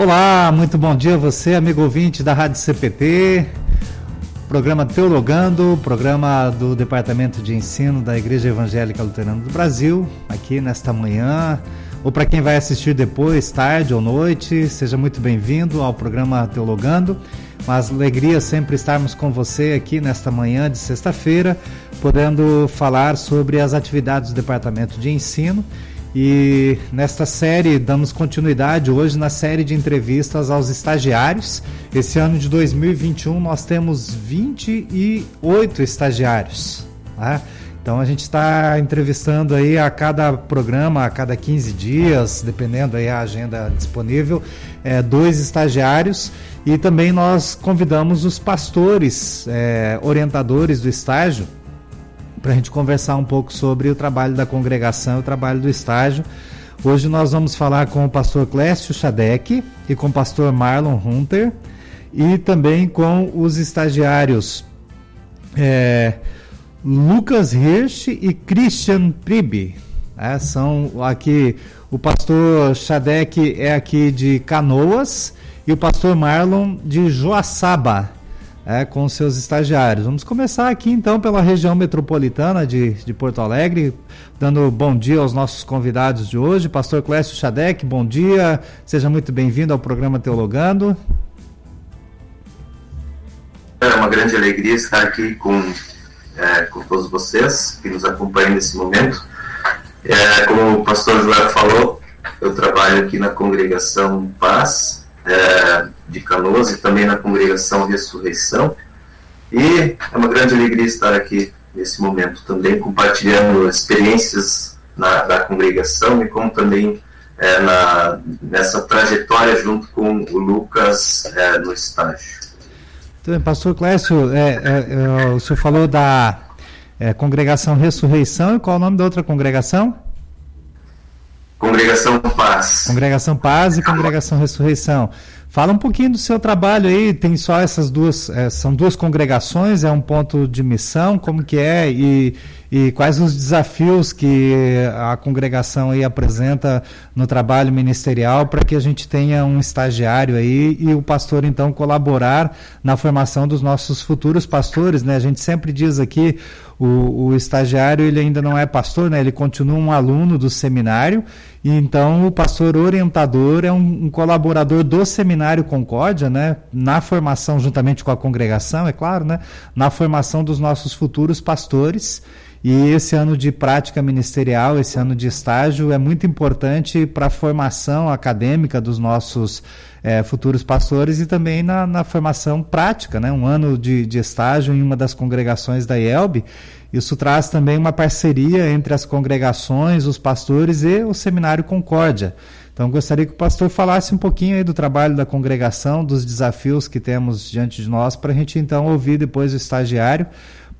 Olá, muito bom dia a você, amigo ouvinte da Rádio CPT, programa Teologando, programa do Departamento de Ensino da Igreja Evangélica Luterana do Brasil, aqui nesta manhã, ou para quem vai assistir depois, tarde ou noite, seja muito bem-vindo ao programa Teologando. Uma alegria sempre estarmos com você aqui nesta manhã de sexta-feira, podendo falar sobre as atividades do Departamento de Ensino e nesta série damos continuidade hoje na série de entrevistas aos estagiários. Esse ano de 2021 nós temos 28 estagiários. Né? Então a gente está entrevistando aí a cada programa, a cada 15 dias, dependendo aí a agenda disponível, é, dois estagiários e também nós convidamos os pastores, é, orientadores do estágio para a gente conversar um pouco sobre o trabalho da congregação o trabalho do estágio. Hoje nós vamos falar com o pastor Clécio Schadek e com o pastor Marlon Hunter e também com os estagiários é, Lucas Hirsch e Christian Pribe. É, são aqui, o pastor Schadek é aqui de Canoas e o pastor Marlon de Joaçaba é, com seus estagiários. Vamos começar aqui então pela região metropolitana de, de Porto Alegre, dando bom dia aos nossos convidados de hoje. Pastor Clécio Chadec, bom dia, seja muito bem-vindo ao programa Teologando. É uma grande alegria estar aqui com, é, com todos vocês que nos acompanham nesse momento. É, como o pastor Joel falou, eu trabalho aqui na congregação Paz, é, de Canoas e também na congregação Ressurreição. E é uma grande alegria estar aqui nesse momento também, compartilhando experiências na, da congregação e como também é, na, nessa trajetória junto com o Lucas é, no estágio. Pastor Clécio, é, é, é, o senhor falou da congregação Ressurreição e qual é o nome da outra congregação? Congregação Paz. Congregação Paz e Congregação Ressurreição. Fala um pouquinho do seu trabalho aí, tem só essas duas, é, são duas congregações, é um ponto de missão, como que é e, e quais os desafios que a congregação aí apresenta no trabalho ministerial para que a gente tenha um estagiário aí e o pastor então colaborar na formação dos nossos futuros pastores, né? A gente sempre diz aqui o, o estagiário ele ainda não é pastor, né? Ele continua um aluno do seminário e então o pastor orientador é um, um colaborador do seminário Concórdia, né? Na formação juntamente com a congregação, é claro, né? Na formação dos nossos futuros pastores. E esse ano de prática ministerial, esse ano de estágio, é muito importante para a formação acadêmica dos nossos é, futuros pastores e também na, na, formação prática, né? um ano de, de estágio em uma das congregações da IELB. Isso traz também uma parceria entre as congregações, os pastores e o Seminário Concórdia. Então, gostaria que o pastor falasse um pouquinho aí do trabalho da congregação, dos desafios que temos diante de nós, para a gente então ouvir depois o estagiário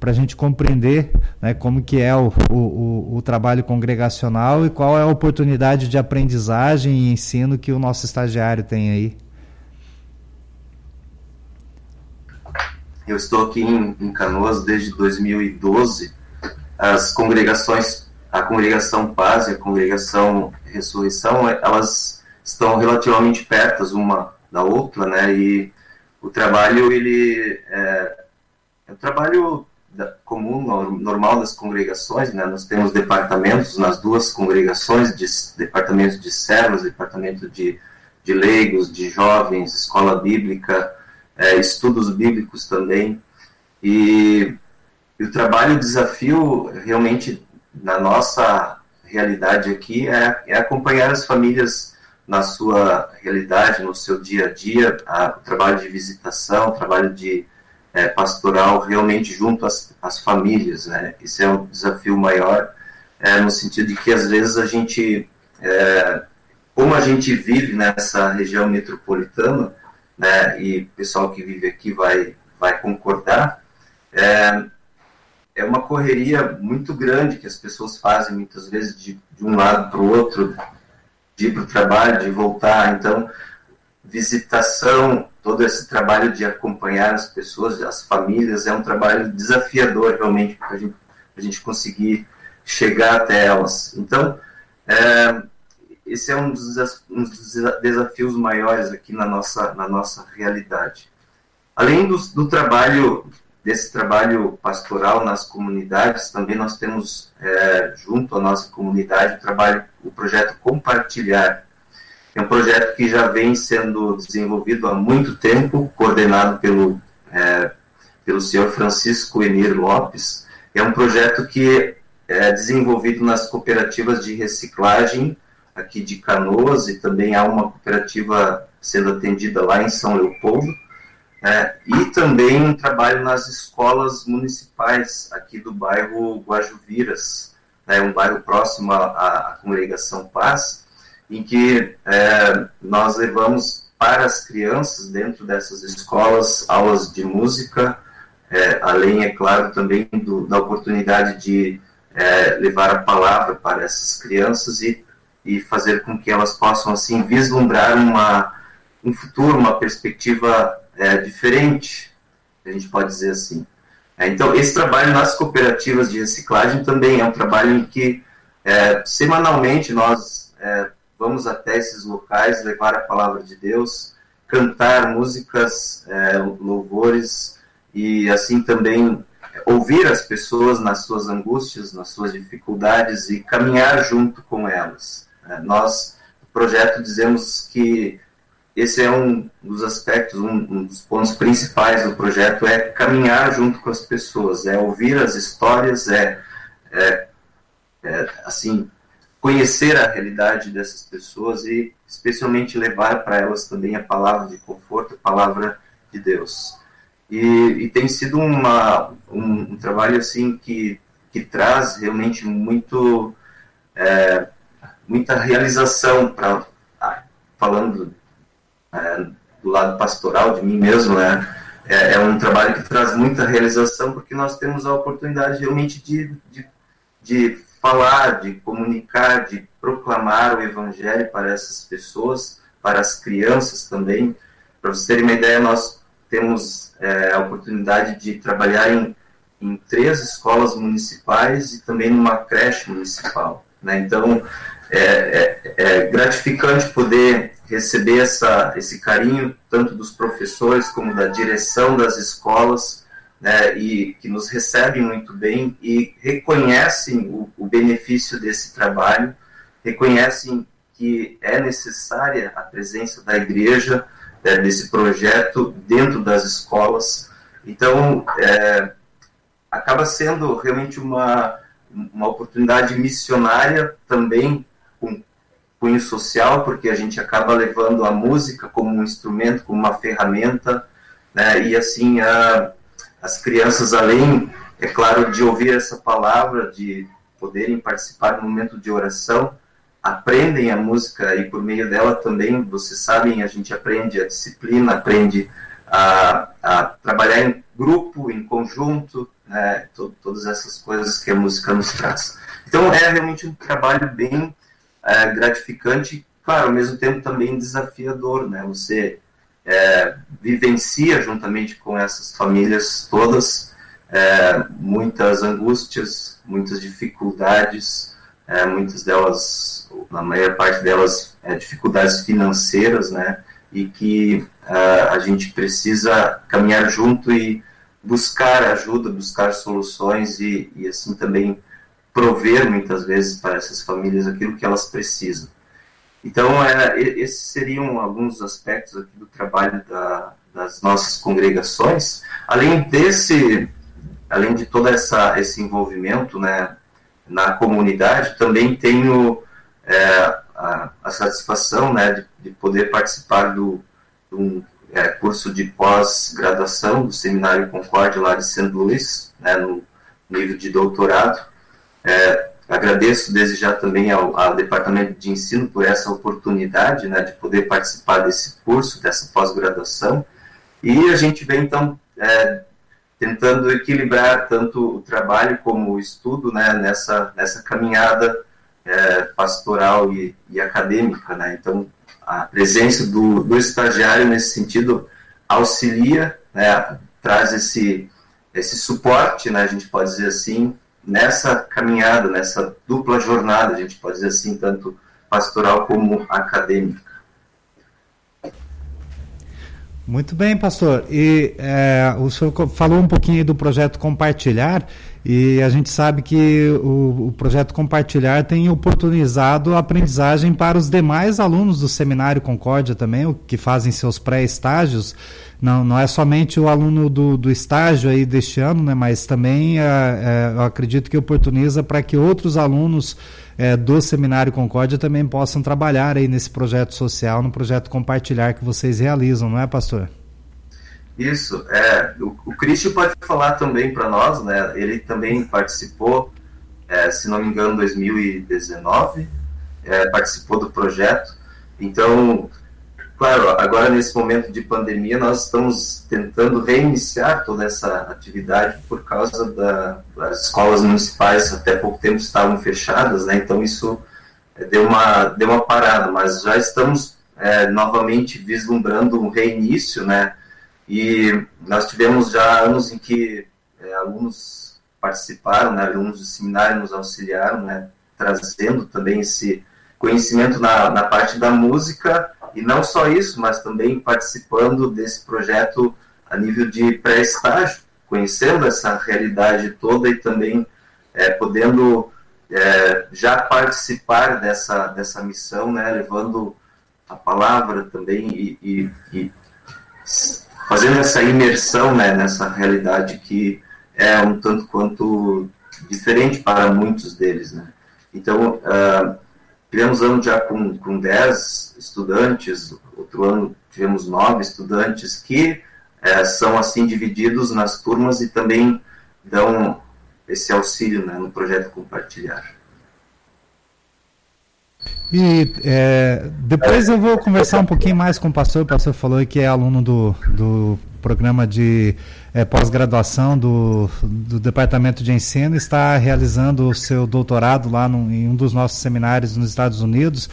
para a gente compreender né, como que é o, o, o, trabalho congregacional e qual é a oportunidade de aprendizagem e ensino que o nosso estagiário tem aí. Eu estou aqui em, em Canoas desde 2012. As congregações, a congregação Paz e a congregação Ressurreição, elas estão relativamente perto uma da outra, né? E o trabalho ele é, é um trabalho comum, normal das congregações, né? nós temos departamentos nas duas congregações, de, departamento de servos, departamento de, de leigos, de jovens, escola bíblica, é, estudos bíblicos também, e, e o trabalho, o desafio realmente na nossa realidade aqui é, é acompanhar as famílias na sua realidade, no seu dia a dia, a, o trabalho de visitação, o trabalho de é, pastoral realmente junto às, às famílias. Né? Esse é o desafio maior, é, no sentido de que às vezes a gente, é, como a gente vive nessa região metropolitana, né, e o pessoal que vive aqui vai, vai concordar, é, é uma correria muito grande que as pessoas fazem muitas vezes de, de um lado para o outro, de ir para o trabalho, de voltar. Então, visitação, todo esse trabalho de acompanhar as pessoas, as famílias, é um trabalho desafiador realmente para a gente, a gente conseguir chegar até elas. Então, é, esse é um dos, um dos, desafios maiores aqui na nossa, na nossa realidade. Além do, do trabalho, desse trabalho pastoral nas comunidades, também nós temos é, junto à nossa comunidade o trabalho, o projeto Compartilhar. É um projeto que já vem sendo desenvolvido há muito tempo, coordenado pelo, é, pelo senhor Francisco Enir Lopes. É um projeto que é desenvolvido nas cooperativas de reciclagem aqui de Canoas e também há uma cooperativa sendo atendida lá em São Leopoldo. É, e também um trabalho nas escolas municipais aqui do bairro Guajuviras, né, um bairro próximo à, à congregação Paz, em que é, nós levamos para as crianças dentro dessas escolas aulas de música, é, além, é claro, também do, da oportunidade de é, levar a palavra para essas crianças e e fazer com que elas possam assim vislumbrar uma um futuro, uma perspectiva é, diferente, a gente pode dizer assim. É, então, esse trabalho nas cooperativas de reciclagem também é um trabalho em que é, semanalmente nós é, vamos até esses locais levar a palavra de Deus, cantar músicas, é, louvores e assim também ouvir as pessoas nas suas angústias, nas suas dificuldades e caminhar junto com elas. É, nós, no projeto, dizemos que esse é um dos aspectos, um, um, dos pontos principais do projeto, é caminhar junto com as pessoas, é ouvir as histórias, é, é, é assim, conhecer a realidade dessas pessoas e especialmente levar para elas também a palavra de conforto, a palavra de Deus. E, e tem sido uma, um, um, trabalho assim que, que traz realmente muito é, muita realização para ah, falando é, do lado pastoral de mim mesmo, né? É, é, um trabalho que traz muita realização porque nós temos a oportunidade realmente de, de, de falar, de comunicar, de proclamar o evangelho para essas pessoas, para as crianças também. Para vocês terem uma ideia, nós temos é, a oportunidade de trabalhar em, em três escolas municipais e também numa creche municipal. Né? Então, é, é, é, gratificante poder receber essa, esse carinho, tanto dos professores como da direção das escolas, né, e que nos recebem muito bem e reconhecem o, o benefício desse trabalho, reconhecem que é necessária a presença da igreja, é, desse projeto dentro das escolas. Então, é, acaba sendo realmente uma, uma oportunidade missionária também com cunho social, porque a gente acaba levando a música como um instrumento, como uma ferramenta, né? e assim a, as crianças, além, é claro, de ouvir essa palavra, de poderem participar do momento de oração, aprendem a música e por meio dela também, vocês sabem, a gente aprende a disciplina, aprende a, a trabalhar em grupo, em conjunto, né, todas essas coisas que a música nos traz. Então é realmente um trabalho bem é, gratificante, claro, ao mesmo tempo também desafiador, né? Você é, vivencia juntamente com essas famílias todas é, muitas angústias, muitas dificuldades, é, muitas delas, na maior parte delas, é, dificuldades financeiras, né? E que é, a gente precisa caminhar junto e buscar ajuda, buscar soluções e, e assim também prover muitas vezes para essas famílias aquilo que elas precisam. Então, é, esses seriam alguns aspectos aqui do trabalho da, das nossas congregações. Além desse, além de todo essa, esse envolvimento né, na comunidade, também tenho é, a, a, satisfação né, de, de, poder participar do, do é, curso de pós-graduação do Seminário Concórdia lá de St. Louis, né, no nível de doutorado. É, agradeço desde já também ao, ao, Departamento de Ensino por essa oportunidade né, de poder participar desse curso, dessa pós-graduação. E a gente vem, então, é, tentando equilibrar tanto o trabalho como o estudo né, nessa, nessa caminhada é, pastoral e, e, acadêmica. Né? Então, a presença do, do estagiário, nesse sentido, auxilia, né, traz esse, esse suporte, né, a gente pode dizer assim, nessa caminhada, nessa dupla jornada, a gente pode dizer assim, tanto pastoral como acadêmica. Muito bem, pastor. E é, o senhor falou um pouquinho do projeto Compartilhar, e a gente sabe que o, o, projeto Compartilhar tem oportunizado a aprendizagem para os demais alunos do Seminário Concórdia também, que fazem seus pré-estágios. Não, não é somente o aluno do, do estágio aí deste ano, né, mas também é, é, eu acredito que oportuniza para que outros alunos é, do Seminário Concórdia também possam trabalhar aí nesse projeto social, no projeto compartilhar que vocês realizam, não é, pastor? Isso, é, o, o Cristian pode falar também para nós, né, ele também participou, é, se não me engano, em 2019, é, participou do projeto, então Claro, agora nesse momento de pandemia nós estamos tentando reiniciar toda essa atividade por causa da, das escolas municipais até pouco tempo estavam fechadas, né? Então isso é, deu uma deu uma parada, mas já estamos é, novamente vislumbrando um reinício, né? E nós tivemos já anos em que é, alunos participaram, né? Alunos do seminário nos auxiliaram, né? Trazendo também esse conhecimento na, na parte da música e não só isso, mas também participando desse projeto a nível de pré-estágio, conhecendo essa realidade toda e também é, podendo é, já participar dessa, dessa missão, né, levando a palavra também e, e, e fazendo essa imersão né, nessa realidade que é um tanto quanto diferente para muitos deles. Né? Então, uh, Tivemos ano já com, com 10 estudantes, outro ano tivemos 9 estudantes que é, são assim divididos nas turmas e também dão esse auxílio né, no projeto Compartilhar. E é, depois eu vou conversar um pouquinho mais com o pastor. O pastor falou que é aluno do, do programa de é, pós-graduação do, do Departamento de Ensino, está realizando o seu doutorado lá no, em um dos nossos seminários nos Estados Unidos,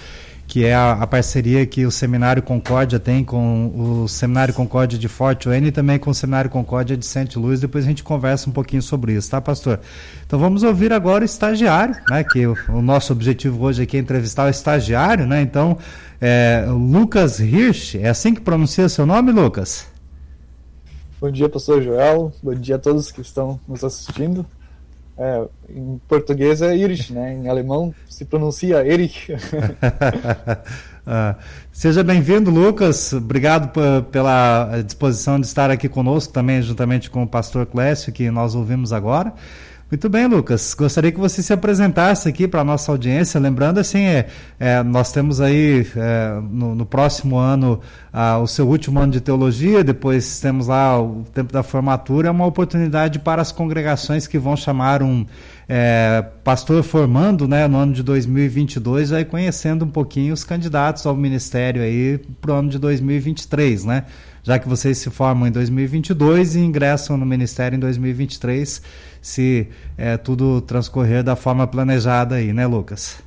que é a, a, parceria que o Seminário Concórdia tem com o Seminário Concórdia de Fort Wayne e também com o Seminário Concórdia de St. Louis. Depois a gente conversa um pouquinho sobre isso, tá, pastor? Então vamos ouvir agora o estagiário, né? Que o, o nosso objetivo hoje aqui é entrevistar o estagiário, né? Então, é, Lucas Hirsch, é assim que pronuncia seu nome, Lucas? Bom dia, pastor Joel. Bom dia a todos que estão nos assistindo. É, em português é Erich, né? Em alemão se pronuncia Erich. ah, seja bem-vindo, Lucas. Obrigado pela disposição de estar aqui conosco também, juntamente com o pastor Clécio, que nós ouvimos agora. Muito bem, Lucas. Gostaria que você se apresentasse aqui para a nossa audiência. Lembrando, assim, é, é nós temos aí é, no, no, próximo ano o seu último ano de teologia, depois temos lá o tempo da formatura. É uma oportunidade para as congregações que vão chamar um é, pastor formando né, no ano de 2022, aí conhecendo um pouquinho os candidatos ao ministério aí para o ano de 2023, né? Já que vocês se formam em 2022 e ingressam no ministério em 2023 se é, tudo transcorrer da forma planejada aí, né, Lucas?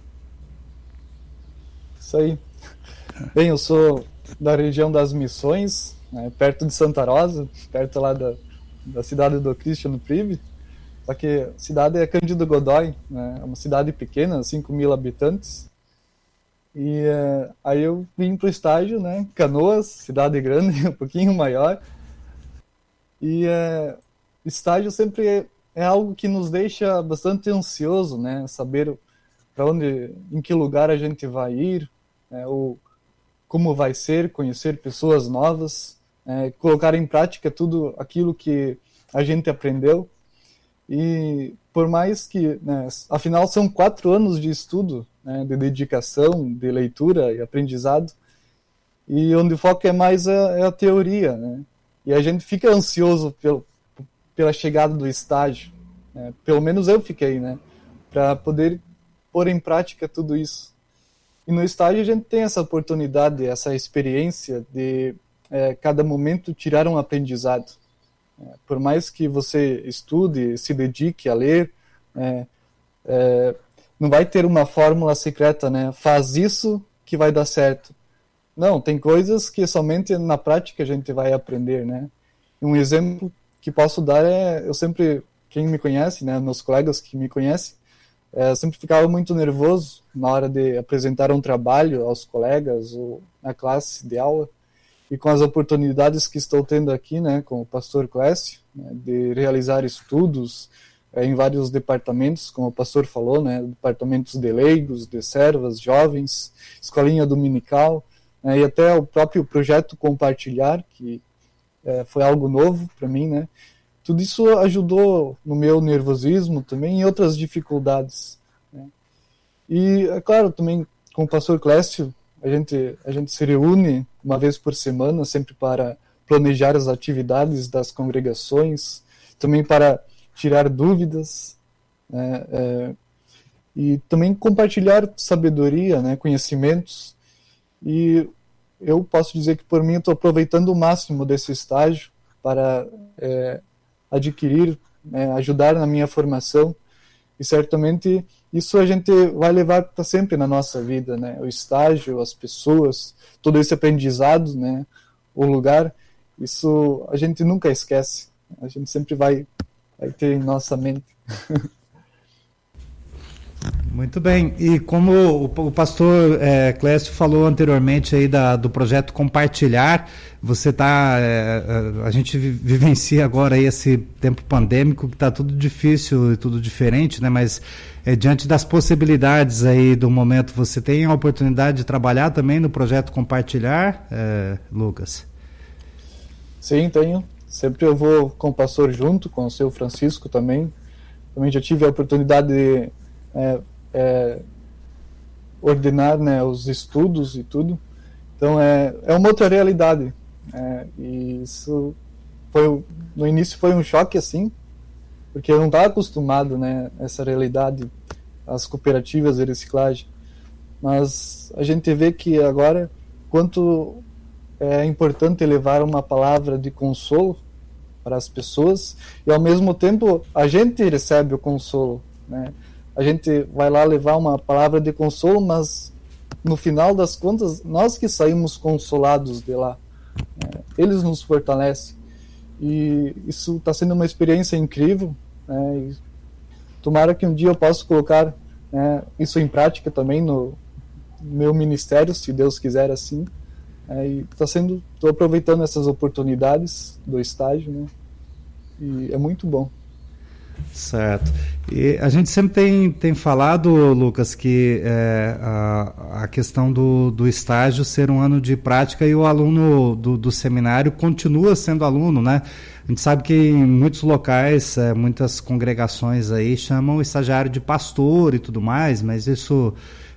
Isso aí. Bem, eu sou da região das Missões, né, perto de Santa Rosa, perto lá da, da cidade do Christian Prive. Só que a cidade é Cândido Godói, né, é uma cidade pequena, 5 mil habitantes. E é, aí eu vim para o estágio, né, Canoas, cidade grande, um pouquinho maior. E é, estágio sempre é algo que nos deixa bastante ansioso, né? Saber para onde, em que lugar a gente vai ir, né? ou como vai ser, conhecer pessoas novas, é, colocar em prática tudo aquilo que a gente aprendeu. E por mais que, né, afinal, são quatro anos de estudo, né, de dedicação, de leitura e aprendizado, e onde o foco é mais a, é a teoria, né? E a gente fica ansioso pelo, pela chegada do estágio. Né? Pelo menos eu fiquei, né? Para poder pôr em prática tudo isso. E no estágio a gente tem essa oportunidade, essa experiência de é, cada momento tirar um aprendizado. É, por mais que você estude, se dedique a ler, é, é não vai ter uma fórmula secreta, né? Faz isso que vai dar certo. Não, tem coisas que somente na prática a gente vai aprender, né? Um exemplo que posso dar é, eu sempre, quem me conhece, né, meus colegas que me conhecem, é, sempre ficava muito nervoso na hora de apresentar um trabalho aos colegas ou na classe de aula. E com as oportunidades que estou tendo aqui, né, com o pastor Clécio, né, de realizar estudos é, em vários departamentos, como o pastor falou, né, departamentos de leigos, de servas, jovens, escolinha dominical, né, e até o próprio projeto Compartilhar, que é, foi algo novo para mim, né, tudo isso ajudou no meu nervosismo também e outras dificuldades. Né? E, é claro, também com o pastor Clécio, a gente, a gente se reúne uma vez por semana, sempre para planejar as atividades das congregações, também para tirar dúvidas, né? é, e também compartilhar sabedoria, né? conhecimentos. E eu posso dizer que, por mim, estou aproveitando o máximo desse estágio para é, adquirir, né, ajudar na minha formação. E certamente isso a gente vai levar para sempre na nossa vida, né? O estágio, as pessoas, todo esse aprendizado, né? O lugar, isso a gente nunca esquece. A gente sempre vai, vai ter em nossa mente. Muito bem. E como o, pastor é, Clécio falou anteriormente aí da, do projeto Compartilhar, você está. É, a gente vivencia agora aí esse tempo pandêmico que está tudo difícil e tudo diferente, né? Mas é, diante das possibilidades aí do momento, você tem a oportunidade de trabalhar também no projeto Compartilhar, Lucas? Sim, tenho. Sempre eu vou com o pastor junto, com o seu Francisco também. Também já tive a oportunidade de é, é, ordenar né, os estudos e tudo. Então é, é uma outra realidade. É, e isso foi no início foi um choque assim, porque eu não estava acostumado né essa realidade, as cooperativas de reciclagem. Mas a gente vê que agora quanto é importante levar uma palavra de consolo para as pessoas e ao mesmo tempo a gente recebe o consolo, né? A gente vai lá levar uma palavra de consolo, mas no final das contas, nós que saímos consolados de lá. Né? Eles nos fortalecem. E isso está sendo uma experiência incrível. Né? tomara que um dia eu possa colocar né, isso em prática também no meu ministério, se Deus quiser assim. É, e está sendo, estou aproveitando essas oportunidades do estágio, né? E é muito bom. Certo. E a gente sempre tem, tem falado, Lucas, que é, a, a questão do, do estágio ser um ano de prática e o aluno do, do seminário continua sendo aluno, né? A gente sabe que em muitos locais, é, muitas congregações aí chamam o estagiário de pastor e tudo mais, mas isso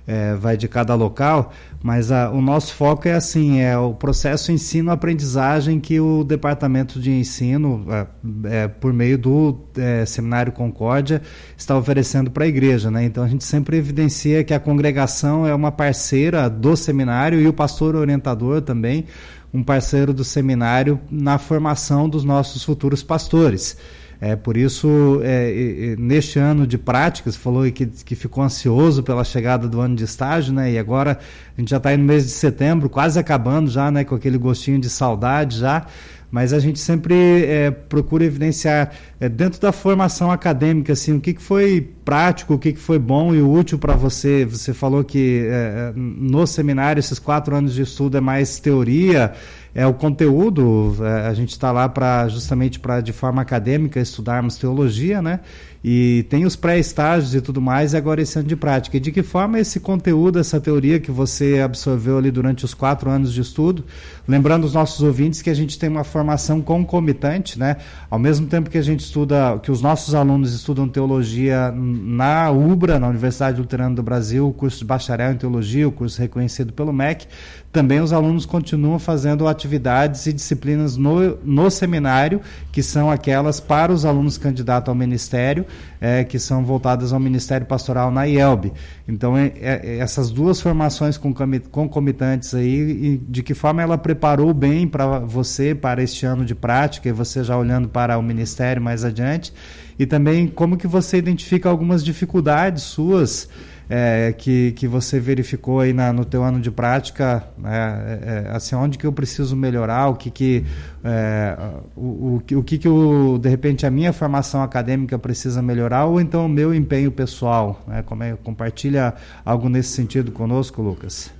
é, vai de cada local, mas a, o nosso foco é assim, é o processo ensino-aprendizagem que o Departamento de Ensino, é, é, por meio do é, Seminário Concórdia, está oferecendo para a igreja. Né? Então a gente sempre evidencia que a congregação é uma parceira do seminário e o pastor orientador também, um parceiro do seminário na formação dos nossos futuros pastores. É, por isso, é, neste ano de práticas, falou que, que ficou ansioso pela chegada do ano de estágio, né? E agora a gente já está no mês de setembro, quase acabando já, né? Com aquele gostinho de saudade já mas a gente sempre é, procura evidenciar é, dentro da formação acadêmica assim o que, que foi prático, o que, que foi bom e útil para você. Você falou que é, no seminário esses quatro anos de estudo é mais teoria, é o conteúdo. É, a gente está lá para justamente para de forma acadêmica estudarmos teologia, né? E tem os pré-estágios e tudo mais, e agora esse ano de prática. E de que forma esse conteúdo, essa teoria que você absorveu ali durante os quatro anos de estudo, lembrando os nossos ouvintes que a gente tem uma formação concomitante, né? Ao mesmo tempo que a gente estuda, que os nossos alunos estudam teologia na UBRA, na Universidade Luterana do Brasil, o curso de bacharel em teologia, o curso reconhecido pelo MEC, também os alunos continuam fazendo atividades e disciplinas no, no seminário, que são aquelas para os alunos candidatos ao ministério, é, que são voltadas ao Ministério Pastoral na IELB. Então, é, é, essas duas formações concomitantes aí, de que forma ela preparou bem para você, para este ano de prática, e você já olhando para o Ministério mais adiante, e também como que você identifica algumas dificuldades suas é, que, que você verificou aí na, no teu ano de prática, né, é, é assim, onde que eu preciso melhorar, o que que, é, o, o, o, que que o, de repente a minha formação acadêmica precisa melhorar ou então o meu empenho pessoal, né, como é, compartilha algo nesse sentido conosco, Lucas?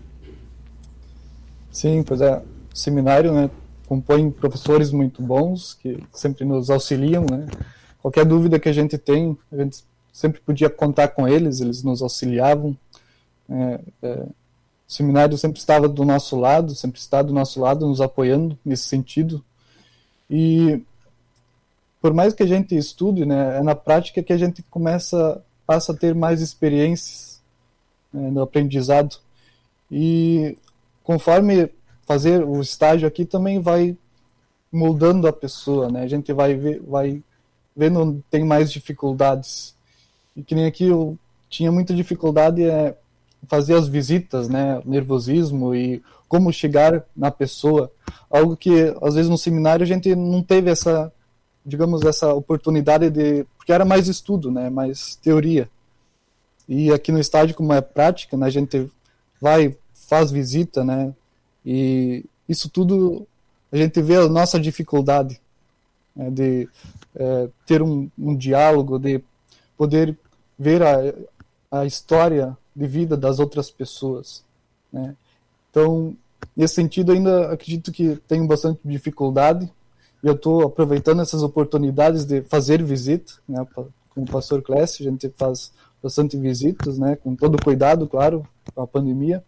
Sim, pois é, o seminário, né, compõe professores muito bons que sempre nos auxiliam, né, qualquer dúvida que a gente tem, a gente sempre podia contar com eles, eles nos auxiliavam. É, é, o seminário sempre estava do nosso lado, sempre está do nosso lado, nos apoiando nesse sentido. E por mais que a gente estude, né, é na prática que a gente começa, passa a ter mais experiências né, no aprendizado. E conforme fazer o estágio aqui também vai moldando a pessoa, né? A gente vai ver, vai vendo onde tem mais dificuldades e que nem aqui eu tinha muita dificuldade é fazer as visitas, né, nervosismo e como chegar na pessoa, algo que às vezes no seminário a gente não teve essa, digamos, essa oportunidade de, porque era mais estudo, né, mais teoria. E aqui no estádio como é prática, né, a gente vai, faz visita, né, e isso tudo a gente vê a nossa dificuldade né, de é, ter um, um diálogo, de poder ver a, a história de vida das outras pessoas. Né? Então, nesse sentido, ainda acredito que tenho bastante dificuldade. E eu estou aproveitando essas oportunidades de fazer visita, né, com o pastor Clécio, a gente faz bastante visitas, né, com todo cuidado, claro, com a pandemia,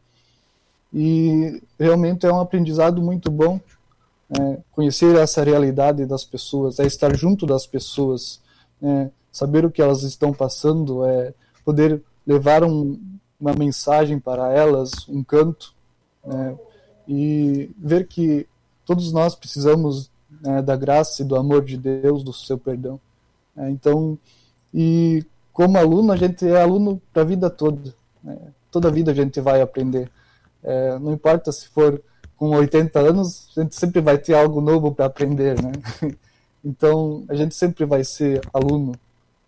e realmente é um aprendizado muito bom é, conhecer essa realidade das pessoas, é estar junto das pessoas, é, saber o que elas estão passando, é poder levar um, uma mensagem para elas, um canto, né, e ver que todos nós precisamos né, da graça e do amor de Deus, do seu perdão. É, então, e como aluno, a gente é aluno para a vida toda. Né, toda a vida a gente vai aprender. É, não importa se for com 80 anos, a gente sempre vai ter algo novo para aprender, né? Então, a gente sempre vai ser aluno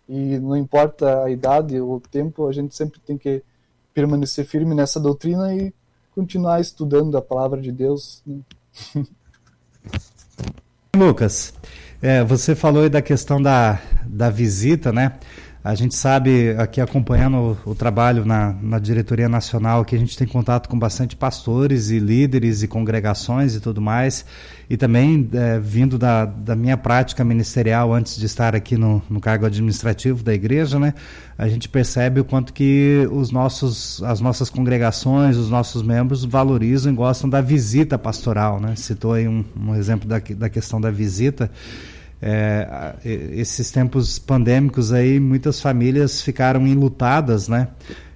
e não importa a idade ou o tempo, a gente sempre tem que permanecer firme nessa doutrina e continuar estudando a palavra de Deus. Né? Lucas, é, você falou aí da questão da, da visita, né? A gente sabe, aqui acompanhando o, o, trabalho na, na diretoria nacional, que a gente tem contato com bastante pastores e líderes e congregações e tudo mais, e também é, vindo da, da minha prática ministerial antes de estar aqui no, no cargo administrativo da igreja, né, a gente percebe o quanto que os nossos, as nossas congregações, os nossos membros valorizam e gostam da visita pastoral. Né? Citou aí um, um exemplo da, da questão da visita é, esses tempos pandêmicos aí, muitas famílias ficaram enlutadas, né?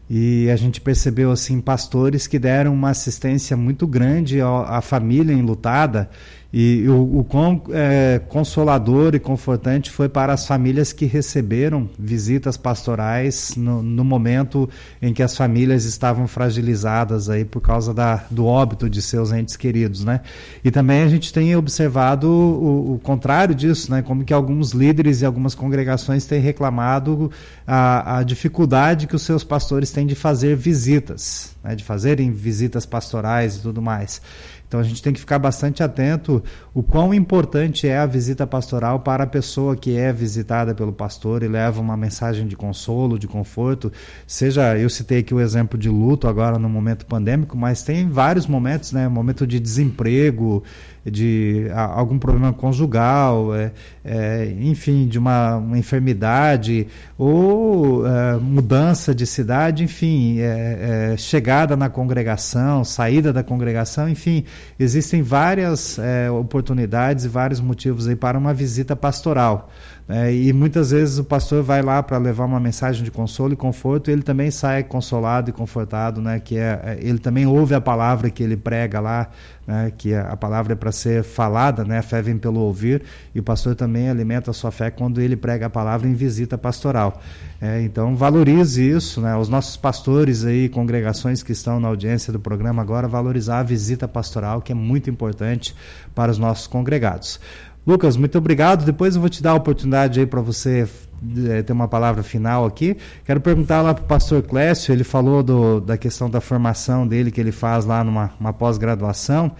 E a gente percebeu assim pastores que deram uma assistência muito grande à família enlutada e o, o quão é, consolador e confortante foi para as famílias que receberam visitas pastorais no, no, momento em que as famílias estavam fragilizadas aí por causa da, do óbito de seus entes queridos, né? E também a gente tem observado o, o contrário disso, né? Como que alguns líderes e algumas congregações têm reclamado a, a dificuldade que os seus pastores têm de fazer visitas, né? de fazerem visitas pastorais e tudo mais. Então a gente tem que ficar bastante atento o quão importante é a visita pastoral para a pessoa que é visitada pelo pastor e leva uma mensagem de consolo, de conforto. Seja, eu citei aqui o exemplo de luto agora no momento pandêmico, mas tem vários momentos, né? Momento de desemprego, de algum problema conjugal, é, é, enfim, de uma, uma enfermidade ou é, mudança de cidade, enfim, é, é, chegada na congregação, saída da congregação, enfim, existem várias é, oportunidades e vários motivos aí para uma visita pastoral. É, e muitas vezes o pastor vai lá para levar uma mensagem de consolo e conforto, e ele também sai consolado e confortado, né? Que é, é ele também ouve a palavra que ele prega lá, né? Que a palavra é para ser falada, né? A fé vem pelo ouvir, e o pastor também alimenta a sua fé quando ele prega a palavra em visita pastoral. É, então valorize isso, né? Os nossos pastores aí, congregações que estão na audiência do programa agora, valorizar a visita pastoral, que é muito importante para os nossos congregados. Lucas, muito obrigado. Depois eu vou te dar a oportunidade aí para você é, ter uma palavra final aqui. Quero perguntar lá para o pastor Clécio, ele falou do, da questão da formação dele que ele faz lá numa pós-graduação.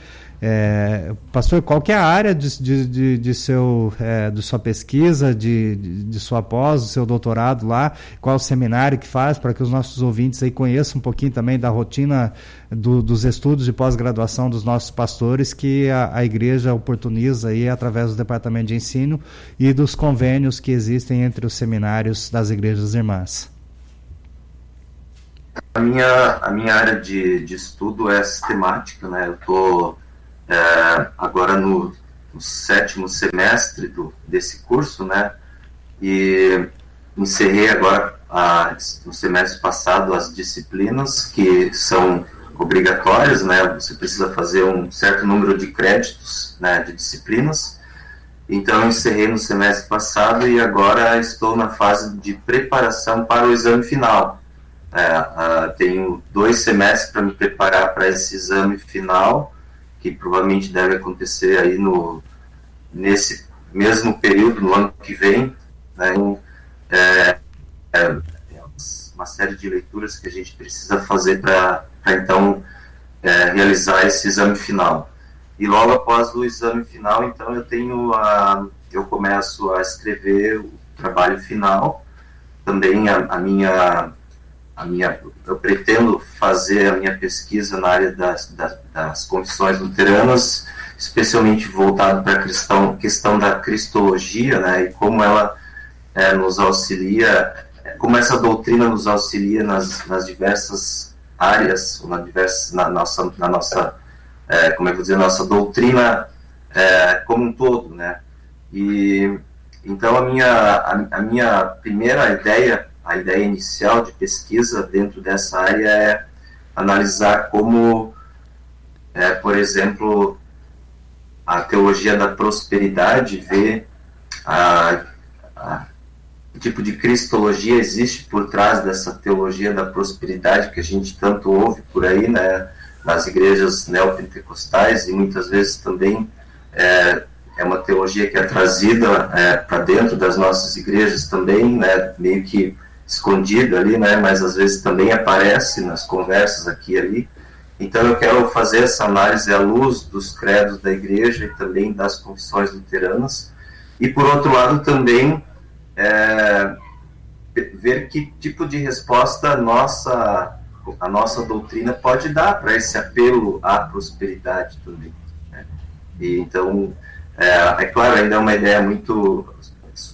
É, pastor, qual que é a área de, de, de, de seu, é, de sua pesquisa, de, de, de, sua pós, do seu doutorado lá? Qual o seminário que faz para que os nossos ouvintes aí conheçam um pouquinho também da rotina do, dos estudos de pós-graduação dos nossos pastores que a, a, igreja oportuniza aí através do departamento de ensino e dos convênios que existem entre os seminários das igrejas irmãs? A minha, a minha área de, de estudo é sistemática, né? Eu estou é, agora no, no, sétimo semestre do, desse curso, né? E encerrei agora a, no semestre passado as disciplinas que são obrigatórias, né? Você precisa fazer um certo número de créditos, né? De disciplinas. Então encerrei no semestre passado e agora estou na fase de preparação para o exame final. É, uh, tenho dois semestres para me preparar para esse exame final que provavelmente deve acontecer aí no nesse mesmo período no ano que vem né? Então, é, é, uma série de leituras que a gente precisa fazer para então é, realizar esse exame final e logo após o exame final então eu tenho a eu começo a escrever o trabalho final também a, a minha a minha, eu pretendo fazer a minha pesquisa na área das, das, das confissões luteranas, especialmente voltado para a questão, questão da cristologia, né, e como ela é, nos auxilia, como essa doutrina nos auxilia nas, nas diversas áreas, na, diversas, na nossa, na nossa é, como é que eu vou dizer, nossa doutrina é, como um todo, né, e então a minha, a, a minha primeira ideia a ideia inicial de pesquisa dentro dessa área é analisar como, é, por exemplo, a teologia da prosperidade vê a, a tipo de cristologia existe por trás dessa teologia da prosperidade que a gente tanto ouve por aí, né, nas igrejas neopentecostais e muitas vezes também é, é uma teologia que é trazida é, para dentro das nossas igrejas também, né, meio que escondido ali, né, mas às vezes também aparece nas conversas aqui e ali. Então eu quero fazer essa análise à luz dos credos da igreja e também das confissões luteranas. E por outro lado também é, ver que tipo de resposta a nossa, a nossa doutrina pode dar para esse apelo à prosperidade também. Né? E então, é, é claro, ainda é uma ideia muito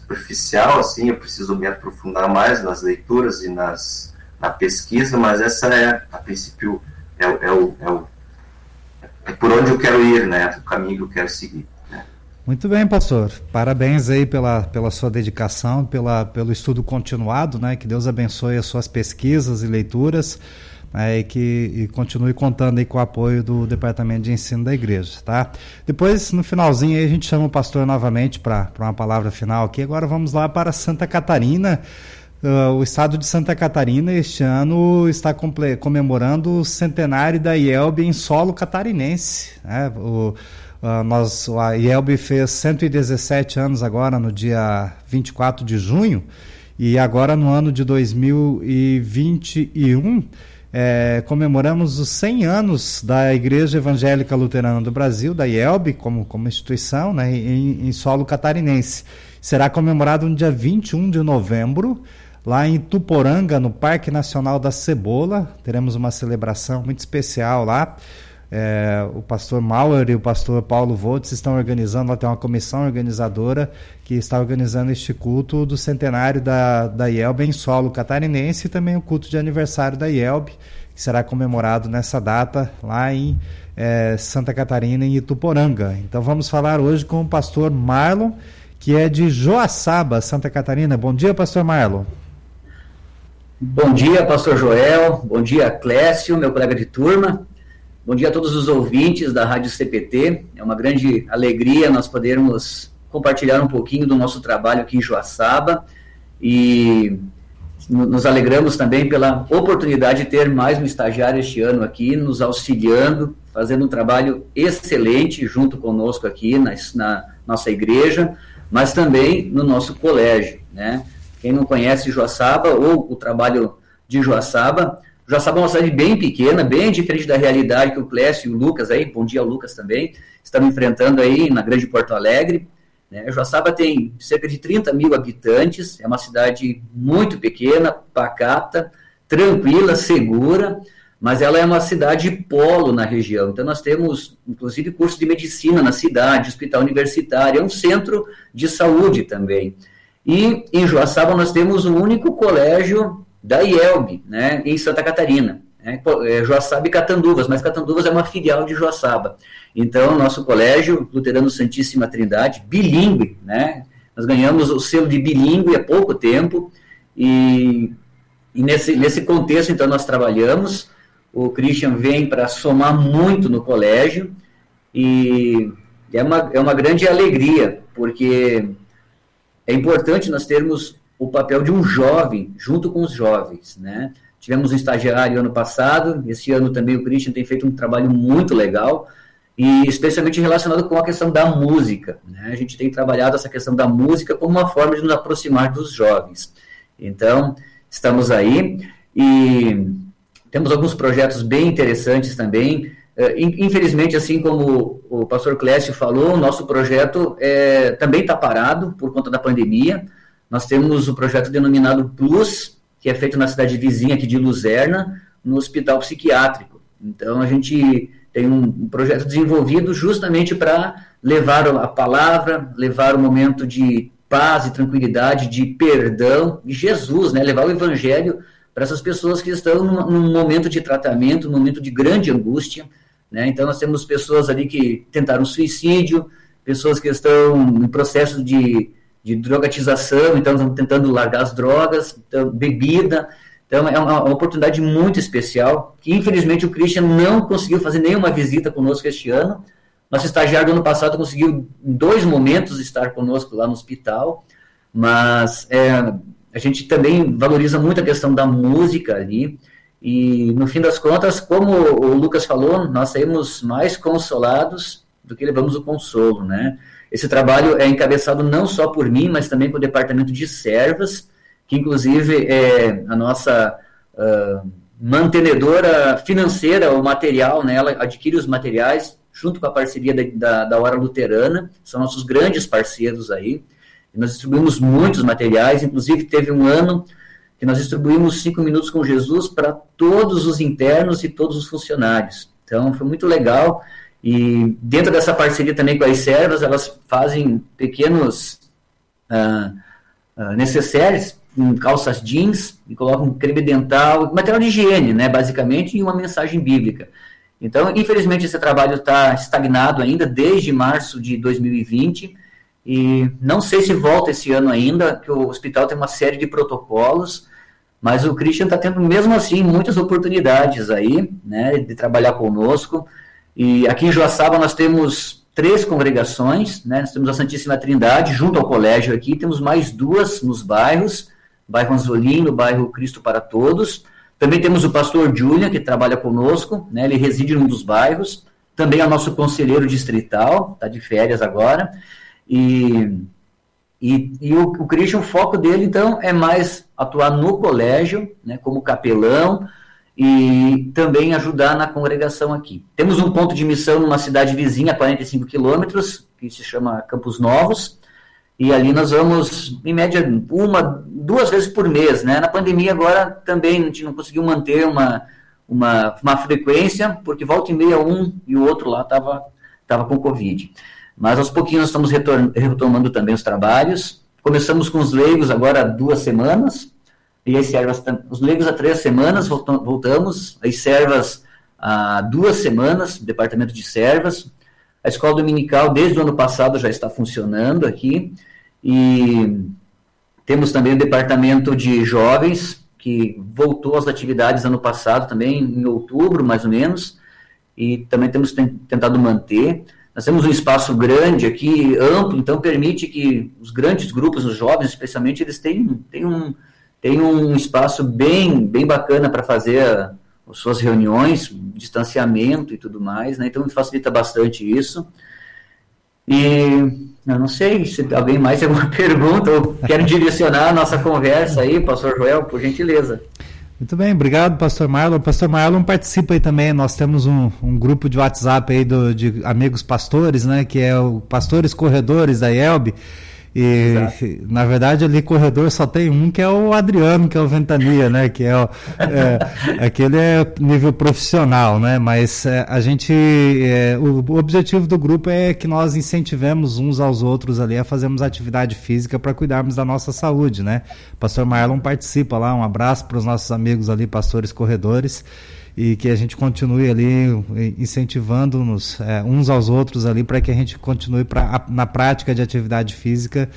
superficial, assim, eu preciso me aprofundar mais nas leituras e nas, na pesquisa, mas essa é, a princípio, é, é, o, é, o, é por onde eu quero ir, né, o caminho que eu quero seguir. Né. Muito bem, pastor. Parabéns aí pela, pela sua dedicação, pela, pelo estudo continuado, né? Que Deus abençoe as suas pesquisas e leituras né, e que e continue contando aí com o apoio do Departamento de Ensino da Igreja, tá? Depois, no finalzinho, aí, a gente chama o pastor novamente para uma palavra final aqui. Agora vamos lá para Santa Catarina. Uh, o estado de Santa Catarina este ano está comemorando o centenário da IELB em solo catarinense. Né? O, uh, nós, a IELB fez 117 anos agora, no dia 24 de junho, e agora no ano de 2021 é, comemoramos os 100 anos da Igreja Evangélica Luterana do Brasil, da IELB, como, como instituição, né, em, em solo catarinense. Será comemorado no dia 21 de novembro, lá em Tuporanga, no Parque Nacional da Cebola. Teremos uma celebração muito especial lá. É, o pastor Mauer e o pastor Paulo Voltz estão organizando, lá tem uma comissão organizadora que está organizando este culto do centenário da, da IELB em solo catarinense e também o culto de aniversário da IELB, que será comemorado nessa data lá em é, Santa Catarina, em Ituporanga. Então vamos falar hoje com o pastor Marlon, que é de Joaçaba, Santa Catarina. Bom dia, pastor Marlon. Bom dia, pastor Joel. Bom dia, Clécio, meu colega de turma. Bom dia a todos os ouvintes da Rádio CPT. É uma grande alegria nós podermos compartilhar um pouquinho do nosso trabalho aqui em Joaçaba e nos alegramos também pela oportunidade de ter mais um estagiário este ano aqui, nos auxiliando, fazendo um trabalho excelente junto conosco aqui na, na, nossa igreja, mas também no nosso colégio, né? Quem não conhece Joaçaba ou o trabalho de Joaçaba, Joaçaba é uma cidade bem pequena, bem diferente da realidade que o Clécio e o Lucas aí, bom dia ao Lucas também, estão enfrentando aí na Grande Porto Alegre. Né? Joaçaba tem cerca de 30 mil habitantes, é uma cidade muito pequena, pacata, tranquila, segura, mas ela é uma cidade polo na região. Então nós temos, inclusive, curso de medicina na cidade, hospital universitário, é um centro de saúde também. E em Joaçaba nós temos o único colégio da IELB, né, em Santa Catarina. Né, é, Joaçaba e Catanduvas, mas Catanduvas é uma filial de Joaçaba. Então, nosso colégio, Luterano Santíssima Trindade, bilíngue, né, nós ganhamos o selo de bilíngue há pouco tempo, e, e nesse, nesse contexto, então, nós trabalhamos, o Christian vem para somar muito no colégio, e é uma, é uma grande alegria, porque é importante nós termos o papel de um jovem junto com os jovens, né? Tivemos um estagiário ano passado, esse ano também o Christian tem feito um trabalho muito legal, e especialmente relacionado com a questão da música. Né? A gente tem trabalhado essa questão da música como uma forma de nos aproximar dos jovens. Então, estamos aí e temos alguns projetos bem interessantes também. É, infelizmente, assim como o pastor Clécio falou, o nosso projeto é, também está parado por conta da pandemia. Nós temos o projeto denominado Plus, que é feito na cidade vizinha aqui de Luzerna, no hospital psiquiátrico. Então, a gente tem um projeto desenvolvido justamente para levar a palavra, levar o momento de paz e tranquilidade, de perdão, de Jesus, né? levar o evangelho para essas pessoas que estão num, num momento de tratamento, num momento de grande angústia, né? Então, nós temos pessoas ali que tentaram suicídio, pessoas que estão em processo de, de drogatização, então estão tentando largar as drogas, então, bebida. Então, é uma, uma, oportunidade muito especial, que infelizmente o Christian não conseguiu fazer nenhuma visita conosco este ano. Nosso estagiário do ano passado conseguiu, em dois momentos, estar conosco lá no hospital, mas é, a gente também valoriza muito a questão da música ali, e no fim das contas, como o Lucas falou, nós saímos mais consolados do que levamos o consolo, né? Esse trabalho é encabeçado não só por mim, mas também pelo departamento de servas, que inclusive é a nossa uh, mantenedora financeira, o material, né? Ela adquire os materiais junto com a parceria da, da, da Hora Luterana, são nossos grandes parceiros aí. Nós distribuímos muitos materiais, inclusive teve um ano que nós distribuímos cinco minutos com Jesus para todos os internos e todos os funcionários. Então, foi muito legal. E dentro dessa parceria também com as servas, elas fazem pequenos uh, uh, necessários calças jeans e colocam creme dental, material de higiene, né, basicamente, e uma mensagem bíblica. Então, infelizmente, esse trabalho está estagnado ainda desde março de 2020 e não sei se volta esse ano ainda, que o hospital tem uma série de protocolos, mas o Christian está tendo mesmo assim muitas oportunidades aí, né, de trabalhar conosco. E aqui em Joaçaba nós temos três congregações, né, nós temos a Santíssima Trindade junto ao colégio aqui, temos mais duas nos bairros, bairro Anzolino, bairro Cristo para Todos. Também temos o pastor Julian, que trabalha conosco, né, ele reside num dos bairros. Também é nosso conselheiro distrital, está de férias agora. E, e, e o, o Christian, o foco dele, então, é mais atuar no colégio, né, como capelão, e também ajudar na congregação aqui. Temos um ponto de missão numa cidade vizinha, a 45 quilômetros, que se chama Campos Novos, e ali nós vamos, em média, uma, duas vezes por mês, né? Na pandemia agora também a gente não conseguiu manter uma, uma, uma frequência, porque volta e meia um e o outro lá estava tava com Covid. Mas aos pouquinhos nós estamos retomando também os trabalhos. Começamos com os leigos agora há duas semanas, e as servas, os leigos há três semanas, voltamos, as servas há duas semanas, departamento de servas. A escola dominical, desde o ano passado, já está funcionando aqui, e temos também o departamento de jovens, que voltou às atividades ano passado, também em outubro, mais ou menos, e também temos tentado manter. Nós temos um espaço grande aqui, amplo, então permite que os grandes grupos, os jovens especialmente, eles tenham, tenham, um, tenham um espaço bem, bem bacana para fazer as suas reuniões, distanciamento e tudo mais, né? então facilita bastante isso. E eu não sei se alguém mais tem alguma pergunta ou quer direcionar a nossa conversa aí, pastor Joel, por gentileza. Muito bem, obrigado, pastor Marlon. Pastor Marlon participa aí também. Nós temos um, um grupo de WhatsApp aí do, de amigos pastores, né? Que é o Pastores Corredores da IELB. E Exato. na verdade ali corredor só tem um que é o Adriano, que é o Ventania, né? Que é, o, é aquele é nível profissional, né? Mas é, a gente é, o, o, objetivo do grupo é que nós incentivemos uns aos outros ali a fazermos atividade física para cuidarmos da nossa saúde, né? pastor Marlon participa lá, um abraço para os nossos amigos ali, pastores corredores e que a gente continue ali incentivando-nos é, uns aos outros ali para que a gente continue pra, na prática de atividade física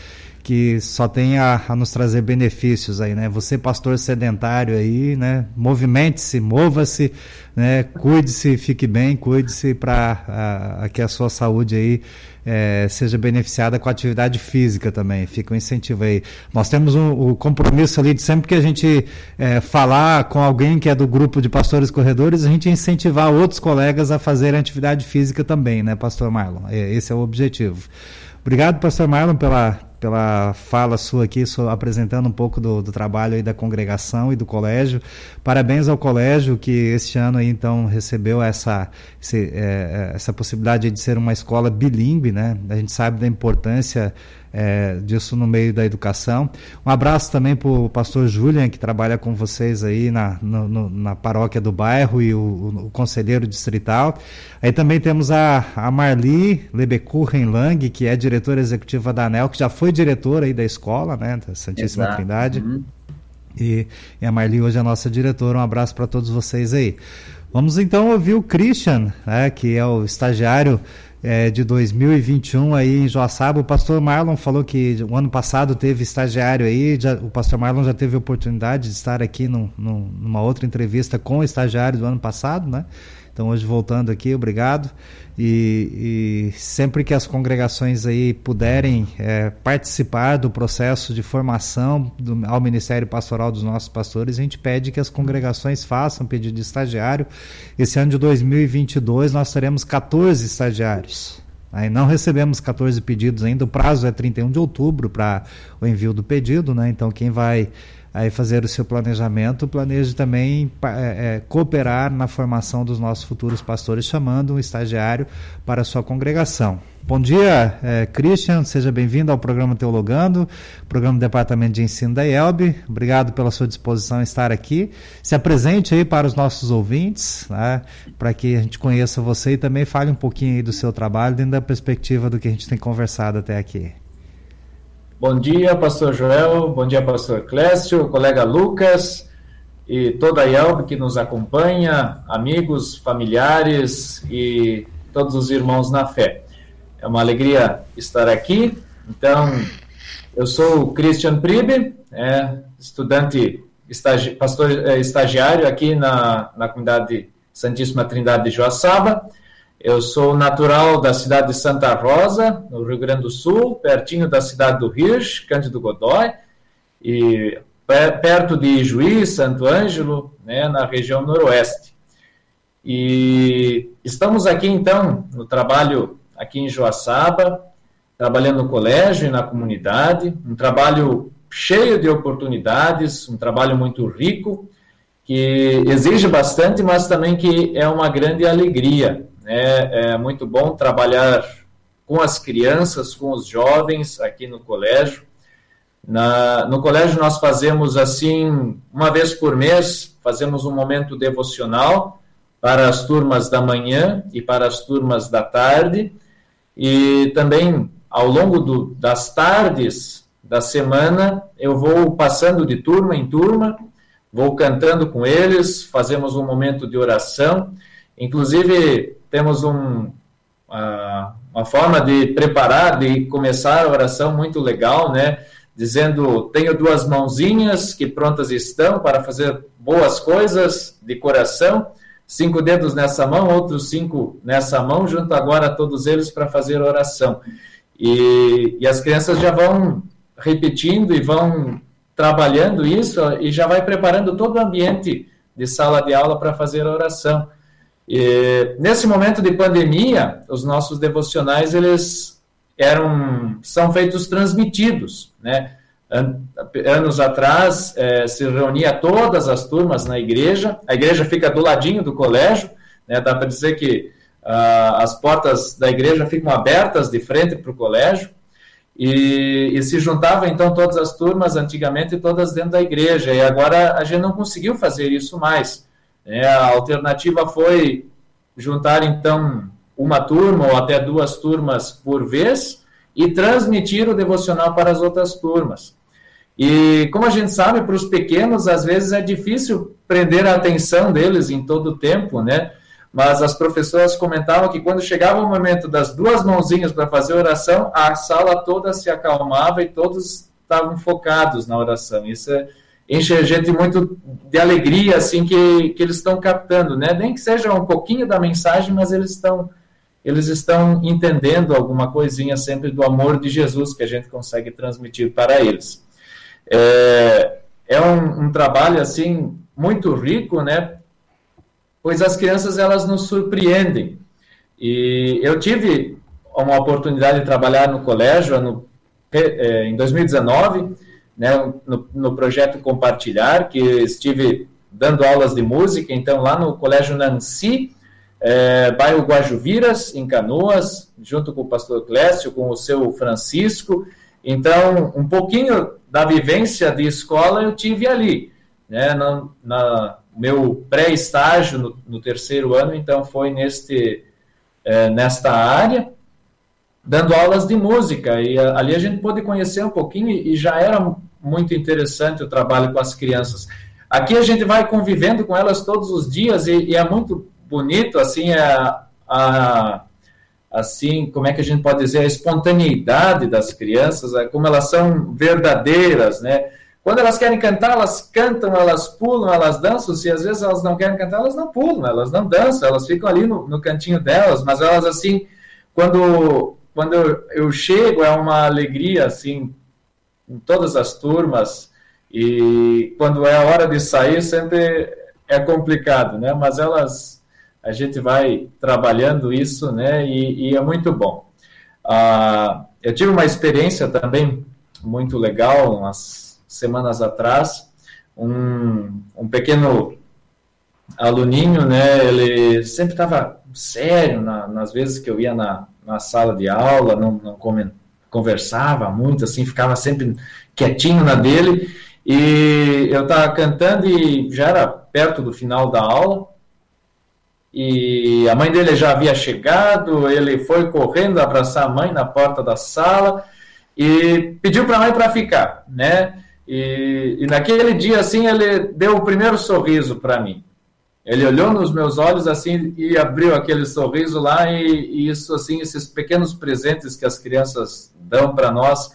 que só tem a, a, nos trazer benefícios aí, né? Você, pastor sedentário aí, né? Movimente-se, mova-se, né? Cuide-se, fique bem, cuide-se para que a sua saúde aí é, seja beneficiada com a atividade física também. Fica um incentivo aí. Nós temos o um, um compromisso ali de sempre que a gente é, falar com alguém que é do grupo de pastores corredores, a gente incentivar outros colegas a fazerem atividade física também, né, pastor Marlon? É, esse é o objetivo. Obrigado, pastor Marlon, pela pela fala sua aqui, apresentando um pouco do, do, trabalho aí da congregação e do colégio. Parabéns ao colégio que este ano aí, então recebeu essa, esse, é, é essa possibilidade de ser uma escola bilíngue, né? A gente sabe da importância é, disso no meio da educação. Um abraço também para o pastor Julian, que trabalha com vocês aí na, no, na paróquia do bairro e o, o, o, conselheiro distrital. Aí também temos a, a Marli Lebecurren Lang, que é diretora executiva da ANEL, que já foi diretora aí da escola, né, da Santíssima Exato. Trindade. Uhum. E, e, a Marli hoje é a nossa diretora. Um abraço para todos vocês aí. Vamos então ouvir o Christian, né, que é o estagiário é, de 2021 aí em Joaçaba. O pastor Marlon falou que o ano passado teve estagiário aí, já, o pastor Marlon já teve oportunidade de estar aqui no, no, numa outra entrevista com o estagiário do ano passado, né? Então hoje voltando aqui, obrigado. E, e sempre que as congregações aí puderem é, participar do processo de formação do, ao Ministério Pastoral dos nossos pastores, a gente pede que as congregações façam pedido de estagiário. Esse ano de 2022 nós teremos 14 estagiários. Aí não recebemos 14 pedidos ainda, o prazo é 31 de outubro para o envio do pedido, né? Então quem vai aí fazer o seu planejamento, planeje também é, é, cooperar na formação dos nossos futuros pastores, chamando um estagiário para a sua congregação. Bom dia, é, Christian, seja bem-vindo ao programa Teologando, programa do Departamento de Ensino da IELB. Obrigado pela sua disposição em estar aqui. Se apresente aí para os nossos ouvintes, né, para que a gente conheça você e também fale um pouquinho aí do seu trabalho dentro da perspectiva do que a gente tem conversado até aqui. Bom dia, pastor Joel, bom dia, pastor Clécio, colega Lucas e toda a IELB que nos acompanha, amigos, familiares e todos os irmãos na fé. É uma alegria estar aqui. Então, eu sou o Christian Pribe, é, estudante, estagi, pastor é, estagiário aqui na, na comunidade Santíssima Trindade de Joaçaba. Eu sou natural da cidade de Santa Rosa, no Rio Grande do Sul, pertinho da cidade do Hirsch, Cândido Godói, e perto de Juiz, Santo Ângelo, né, na região noroeste. E estamos aqui, então, no trabalho aqui em Joaçaba, trabalhando no colégio e na comunidade, um trabalho cheio de oportunidades, um trabalho muito rico, que exige bastante, mas também que é uma grande alegria é, é muito bom trabalhar com as crianças, com os jovens aqui no colégio. Na, no colégio nós fazemos assim, uma vez por mês, fazemos um momento devocional para as turmas da manhã e para as turmas da tarde. E também ao longo do, das tardes da semana, eu vou passando de turma em turma, vou cantando com eles, fazemos um momento de oração. Inclusive, temos um, uma, uma forma de preparar, de começar a oração muito legal, né? Dizendo: Tenho duas mãozinhas que prontas estão para fazer boas coisas de coração, cinco dedos nessa mão, outros cinco nessa mão, junto agora todos eles para fazer oração. E, e as crianças já vão repetindo e vão trabalhando isso e já vai preparando todo o ambiente de sala de aula para fazer a oração. E, nesse momento de pandemia, os nossos devocionais eles eram são feitos transmitidos, né? anos atrás é, se reunia todas as turmas na igreja, a igreja fica do ladinho do colégio, né, dá para dizer que uh, as portas da igreja ficam abertas de frente para o colégio, e, e, se juntavam então todas as turmas, antigamente todas dentro da igreja, e agora a gente não conseguiu fazer isso mais. Né? A alternativa foi juntar então uma turma ou até duas turmas por vez e transmitir o devocional para as outras turmas. E como a gente sabe, para os pequenos, às vezes é difícil prender a atenção deles em todo o tempo, né? Mas as professoras comentavam que quando chegava o momento das duas mãozinhas para fazer oração, a sala toda se acalmava e todos estavam focados na oração. Isso é, enche a gente muito de alegria, assim, que, que eles estão captando, né? Nem que seja um pouquinho da mensagem, mas eles estão eles estão entendendo alguma coisinha sempre do amor de Jesus que a gente consegue transmitir para eles. É, é um, um, trabalho assim muito rico, né? Pois as crianças elas nos surpreendem. E eu tive uma oportunidade de trabalhar no colégio no, é, em 2019, né, no, no projeto Compartilhar, que estive dando aulas de música, então lá no Colégio Nancy, é, bairro Guajuviras, em Canoas, junto com o pastor Clécio, com o seu Francisco. Então, um pouquinho da vivência de escola eu tive ali, né, na, na meu pré-estágio no, no, terceiro ano, então foi neste, é, nesta área, dando aulas de música, e a, ali a gente pôde conhecer um pouquinho, e já era muito interessante o trabalho com as crianças. Aqui a gente vai convivendo com elas todos os dias, e, e é muito bonito, assim, a, a assim, como é que a gente pode dizer, a espontaneidade das crianças, é como elas são verdadeiras, né? Quando elas querem cantar, elas cantam, elas pulam, elas dançam. Se às vezes elas não querem cantar, elas não pulam, elas não dançam, elas ficam ali no, no cantinho delas. Mas elas, assim, quando, quando eu, eu chego, é uma alegria, assim, em todas as turmas. E quando é a hora de sair, sempre é complicado, né? Mas elas a gente vai trabalhando isso, né? E, e é muito bom. Ah, eu tive uma experiência também muito legal, umas semanas atrás, um, um pequeno aluninho, né? Ele sempre estava sério na, nas vezes que eu ia na, na sala de aula, não, não conversava muito, assim, ficava sempre quietinho na dele. E eu estava cantando e já era perto do final da aula e a mãe dele já havia chegado, ele foi correndo abraçar a mãe na porta da sala e pediu para a mãe para ficar, né? E, e, naquele dia, assim, ele deu o primeiro sorriso para mim. Ele olhou nos meus olhos, assim, e abriu aquele sorriso lá e, e isso, assim, esses pequenos presentes que as crianças dão para nós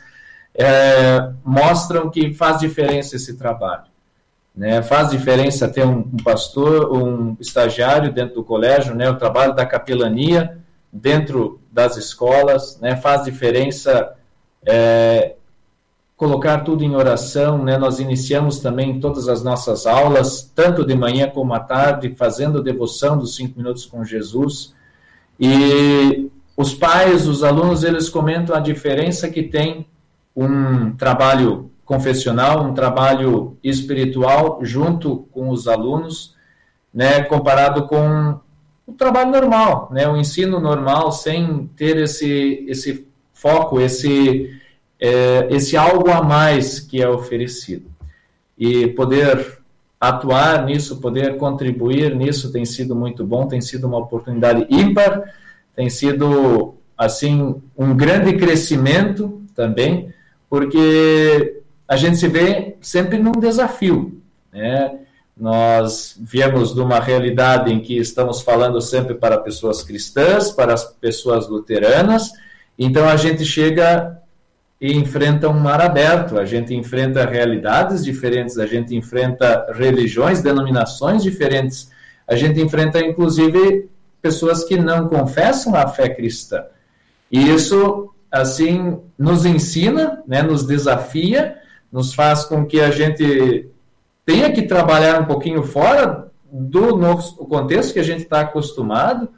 é, mostram que faz diferença esse trabalho. Né? Faz diferença ter um, um, pastor, um estagiário dentro do colégio, né? o trabalho da capelania dentro das escolas, né? faz diferença é, colocar tudo em oração. Né? Nós iniciamos também todas as nossas aulas, tanto de manhã como à tarde, fazendo devoção dos cinco minutos com Jesus. E os pais, os alunos, eles comentam a diferença que tem um trabalho confessional, um trabalho espiritual junto com os alunos, né, comparado com o trabalho normal, né, o ensino normal, sem ter esse, esse foco, esse, é, esse algo a mais que é oferecido. E poder atuar nisso, poder contribuir nisso tem sido muito bom, tem sido uma oportunidade ímpar, tem sido, assim, um grande crescimento também, porque a gente se vê sempre num desafio. Né? Nós viemos de uma realidade em que estamos falando sempre para pessoas cristãs, para as pessoas luteranas, então a gente chega e enfrenta um mar aberto, a gente enfrenta realidades diferentes, a gente enfrenta religiões, denominações diferentes, a gente enfrenta inclusive pessoas que não confessam a fé cristã. E isso, assim, nos ensina, né, nos desafia, nos faz com que a gente tenha que trabalhar um pouquinho fora do nosso contexto que a gente está acostumado,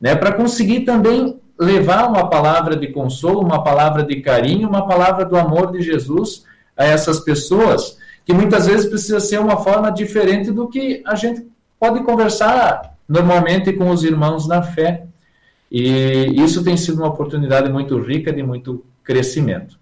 né, para conseguir também levar uma palavra de consolo, uma palavra de carinho, uma palavra do amor de Jesus a essas pessoas, que muitas vezes precisa ser uma forma diferente do que a gente pode conversar normalmente com os irmãos na fé. E isso tem sido uma oportunidade muito rica de muito crescimento.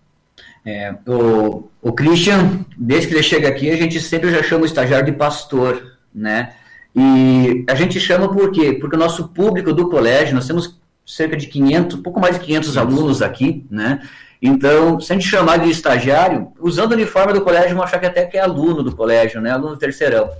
É, o, o Christian, desde que ele chega aqui, a gente sempre já chama o estagiário de pastor, né? E a gente chama por quê? Porque o nosso público do colégio, nós temos cerca de 500, pouco mais de 500 alunos aqui, né? Então, se a gente chamar de estagiário, usando o uniforme do colégio, vão achar que até que é aluno do colégio, né? Aluno terceirão.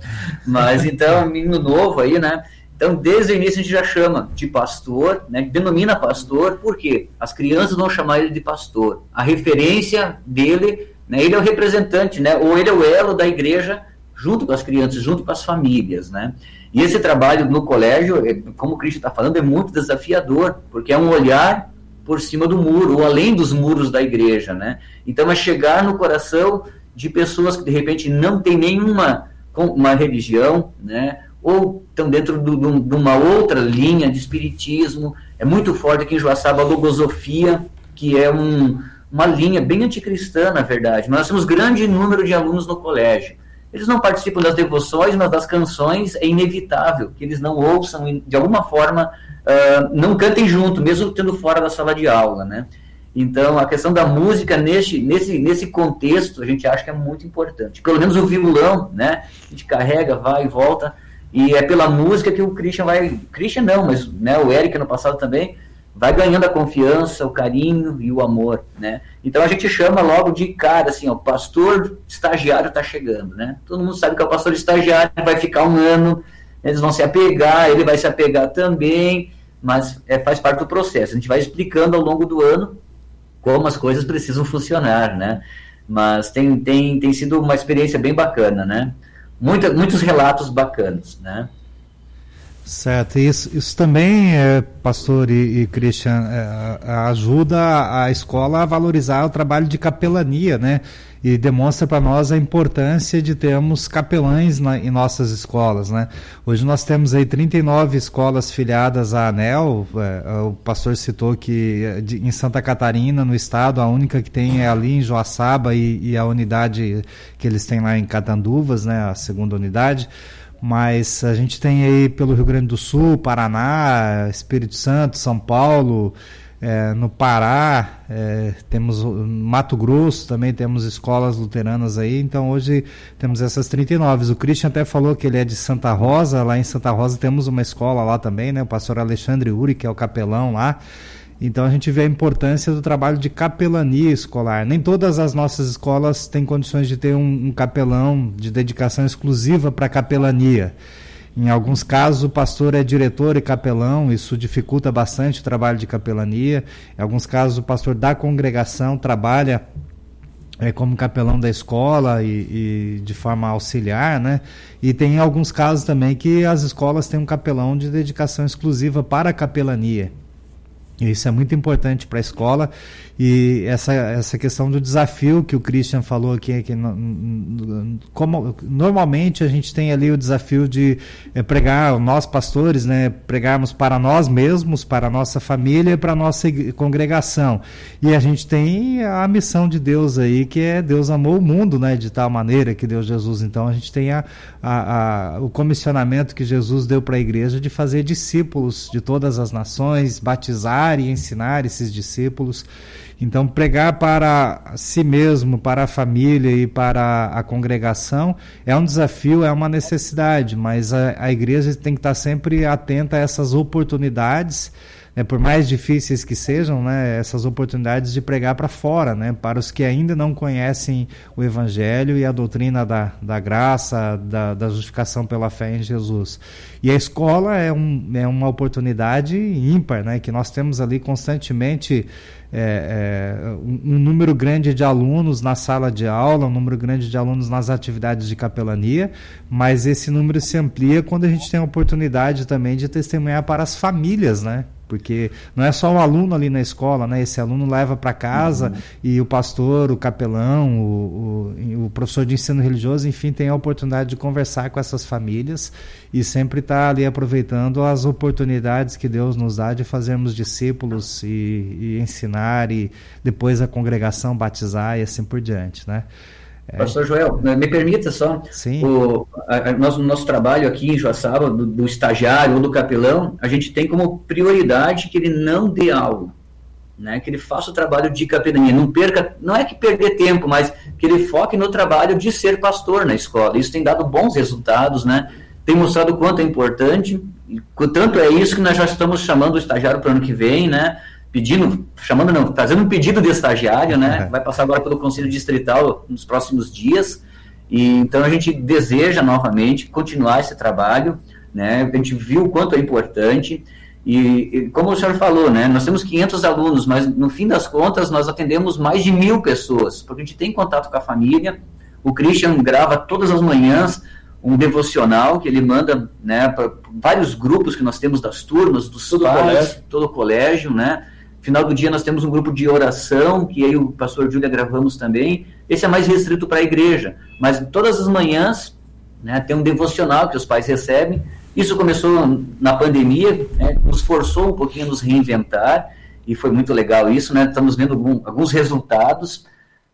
Mas então, menino novo aí, né? Então, desde o início a gente já chama de pastor, né? denomina pastor, porque as crianças vão chamar ele de pastor. A referência dele, né? ele é o representante, né? ou ele é o elo da igreja junto com as crianças, junto com as famílias. Né? E esse trabalho no colégio, é, como o Cristian está falando, é muito desafiador, porque é um olhar por cima do muro, ou além dos muros da igreja. Né? Então, é chegar no coração de pessoas que, de repente, não têm nenhuma uma religião, né? ou estão dentro do, do, de uma outra linha de espiritismo. É muito forte aqui em Joaçaba a logosofia, que é um, uma linha bem anticristã, na verdade. Nós temos grande número de alunos no colégio. Eles não participam das devoções, mas das canções é inevitável que eles não ouçam, de alguma forma, uh, não cantem junto, mesmo tendo fora da sala de aula, né? Então, a questão da música nesse, nesse, nesse contexto, a gente acha que é muito importante. Pelo menos o violão, né? A gente carrega, vai e volta, e é pela música que o Christian vai. Christian não, mas né, o Eric no passado também vai ganhando a confiança, o carinho e o amor, né? Então a gente chama logo de cara assim, ó, pastor estagiário está chegando, né? Todo mundo sabe que é o pastor estagiário vai ficar um ano, eles vão se apegar, ele vai se apegar também, mas é, faz parte do processo. A gente vai explicando ao longo do ano como as coisas precisam funcionar, né? Mas tem, tem, tem sido uma experiência bem bacana, né? muita, muitos relatos bacanas, né? Certo, isso, isso também, é, pastor e, e Christian, é, ajuda a escola a valorizar o trabalho de capelania, né? E demonstra para nós a importância de termos capelães na, em nossas escolas, né? Hoje nós temos aí 39 escolas filiadas à ANEL, é, o pastor citou que de, em Santa Catarina, no estado, a única que tem é ali em Joaçaba e, e a unidade que eles têm lá em Catanduvas, né? A segunda unidade mas a gente tem aí pelo Rio Grande do Sul, Paraná, Espírito Santo, São Paulo, é, no Pará, é, temos Mato Grosso também temos escolas luteranas aí, então hoje temos essas 39. O Christian até falou que ele é de Santa Rosa, lá em Santa Rosa temos uma escola lá também, né? O pastor Alexandre Uri, que é o capelão lá. Então a gente vê a importância do trabalho de capelania escolar. Nem todas as nossas escolas têm condições de ter um, um capelão de dedicação exclusiva para capelania. Em alguns casos, o pastor é diretor e capelão, isso dificulta bastante o trabalho de capelania. Em alguns casos, o pastor da congregação trabalha é, como capelão da escola e, e, de forma auxiliar, né? E tem alguns casos também que as escolas têm um capelão de dedicação exclusiva para a capelania. Isso é muito importante para a escola e essa, essa questão do desafio que o Christian falou aqui, que como normalmente a gente tem ali o desafio de é, pregar, nós pastores, né, pregarmos para nós mesmos, para a nossa família para a nossa congregação. E a gente tem a missão de Deus aí, que é Deus amou o mundo, né, de tal maneira que Deus Jesus. Então a gente tem a, a, a o comissionamento que Jesus deu para a igreja de fazer discípulos de todas as nações, batizar e ensinar esses discípulos. Então, pregar para si mesmo, para a família e para a congregação é um desafio, é uma necessidade, mas a, a igreja tem que estar sempre atenta a essas oportunidades né, por mais difíceis que sejam, né, essas oportunidades de pregar para fora, né, para os que ainda não conhecem o Evangelho e a doutrina da, da graça, da, da justificação pela fé em Jesus. E a escola é, um, é uma oportunidade ímpar, né, que nós temos ali constantemente é, é, um, um, número grande de alunos na sala de aula, um número grande de alunos nas atividades de capelania, mas esse número se amplia quando a gente tem a oportunidade também de testemunhar para as famílias, né? porque não é só o aluno ali na escola, né? Esse aluno leva para casa uhum. e o pastor, o capelão, o, o, o, professor de ensino religioso, enfim, tem a oportunidade de conversar com essas famílias e sempre está ali aproveitando as oportunidades que Deus nos dá de fazermos discípulos e, e ensinar e depois a congregação batizar e assim por diante, né? É. Pastor Joel, me permita só, Sim. O a, a, nosso, nosso trabalho aqui em Joaçaba, do, do, estagiário ou do capelão, a gente tem como prioridade que ele não dê aula, né? que ele faça o trabalho de capelania, não perca, não é que perder tempo, mas que ele foque no trabalho de ser pastor na escola. Isso tem dado bons resultados, né? tem mostrado o quanto é importante, tanto é isso que nós já estamos chamando o estagiário para o ano que vem, né? Pedindo, chamando não, fazendo um pedido de estagiário, né? Uhum. Vai passar agora pelo Conselho Distrital nos próximos dias. E então a gente deseja novamente continuar esse trabalho, né? A gente viu o quanto é importante. E, e, como o senhor falou, né, nós temos 500 alunos, mas no fim das contas nós atendemos mais de mil pessoas, porque a gente tem contato com a família. O Christian grava todas as manhãs um devocional que ele manda né, para vários grupos que nós temos das turmas, dos todo pais, colégio. todo o colégio, né? Final do dia nós temos um grupo de oração, que aí o pastor Júlia gravamos também. Esse é mais restrito para a igreja, mas todas as manhãs né, tem um devocional que os pais recebem. Isso começou na pandemia, né, nos forçou um pouquinho a nos reinventar, e foi muito legal isso, né? Estamos vendo algum, alguns resultados.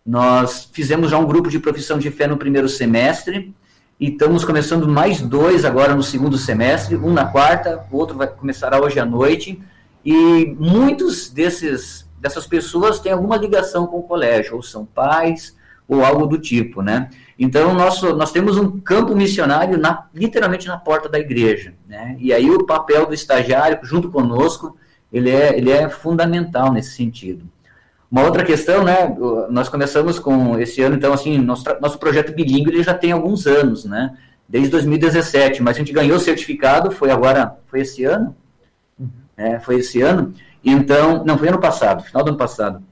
Nós fizemos já um grupo de profissão de fé no primeiro semestre, e estamos começando mais dois agora no segundo semestre, um na quarta, o outro vai começar hoje à noite. E muitos desses dessas pessoas têm alguma ligação com o colégio, ou são pais, ou algo do tipo, né? Então, nosso, nós temos um campo missionário na, literalmente na porta da igreja, né? E aí o papel do estagiário, junto conosco, ele é, ele é fundamental nesse sentido. Uma outra questão, né? Nós começamos com esse ano, então, assim, nosso, nosso projeto bilíngue já tem alguns anos, né? Desde 2017, mas a gente ganhou o certificado, foi agora, foi esse ano, é, foi esse ano. Então, não, foi ano passado, final do ano passado.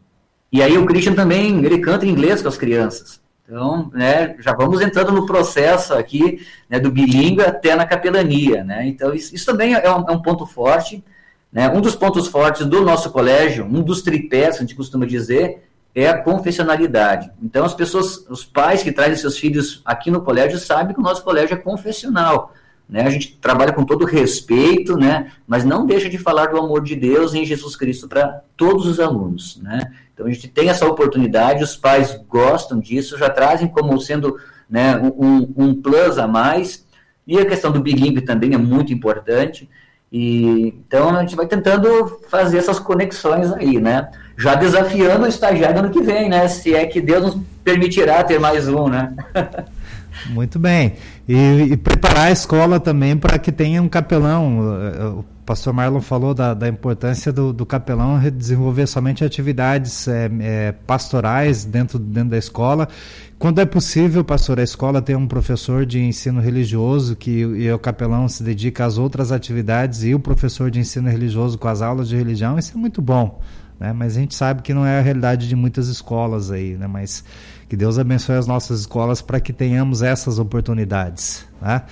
E aí o Christian também, ele canta em inglês com as crianças. Então, né, já vamos entrando no processo aqui né, do bilíngue até na capelania. Né? Então, isso, isso também é um, é um, ponto forte. Né? Um dos pontos fortes do nosso colégio, um dos tripés, a gente costuma dizer, é a confessionalidade. Então, as pessoas, os pais que trazem seus filhos aqui no colégio sabem que o nosso colégio é confessional. Né? A gente trabalha com todo respeito, né? mas não deixa de falar do amor de Deus em Jesus Cristo para todos os alunos. Né? Então a gente tem essa oportunidade, os pais gostam disso, já trazem como sendo né, um, um plus a mais. E a questão do bilíngue também é muito importante. E, então a gente vai tentando fazer essas conexões aí, né? Já desafiando o estagiário ano que vem, né? Se é que Deus nos permitirá ter mais um, né? Muito bem. E, e, preparar a escola também para que tenha um capelão. O pastor Marlon falou da, da importância do, do, capelão desenvolver somente atividades é, é, pastorais dentro, dentro da escola. Quando é possível, pastor, a escola tem um professor de ensino religioso que e o capelão se dedica às outras atividades e o professor de ensino religioso com as aulas de religião, isso é muito bom. Né? Mas a gente sabe que não é a realidade de muitas escolas aí, né? Mas que Deus abençoe as nossas escolas para que tenhamos essas oportunidades. Né?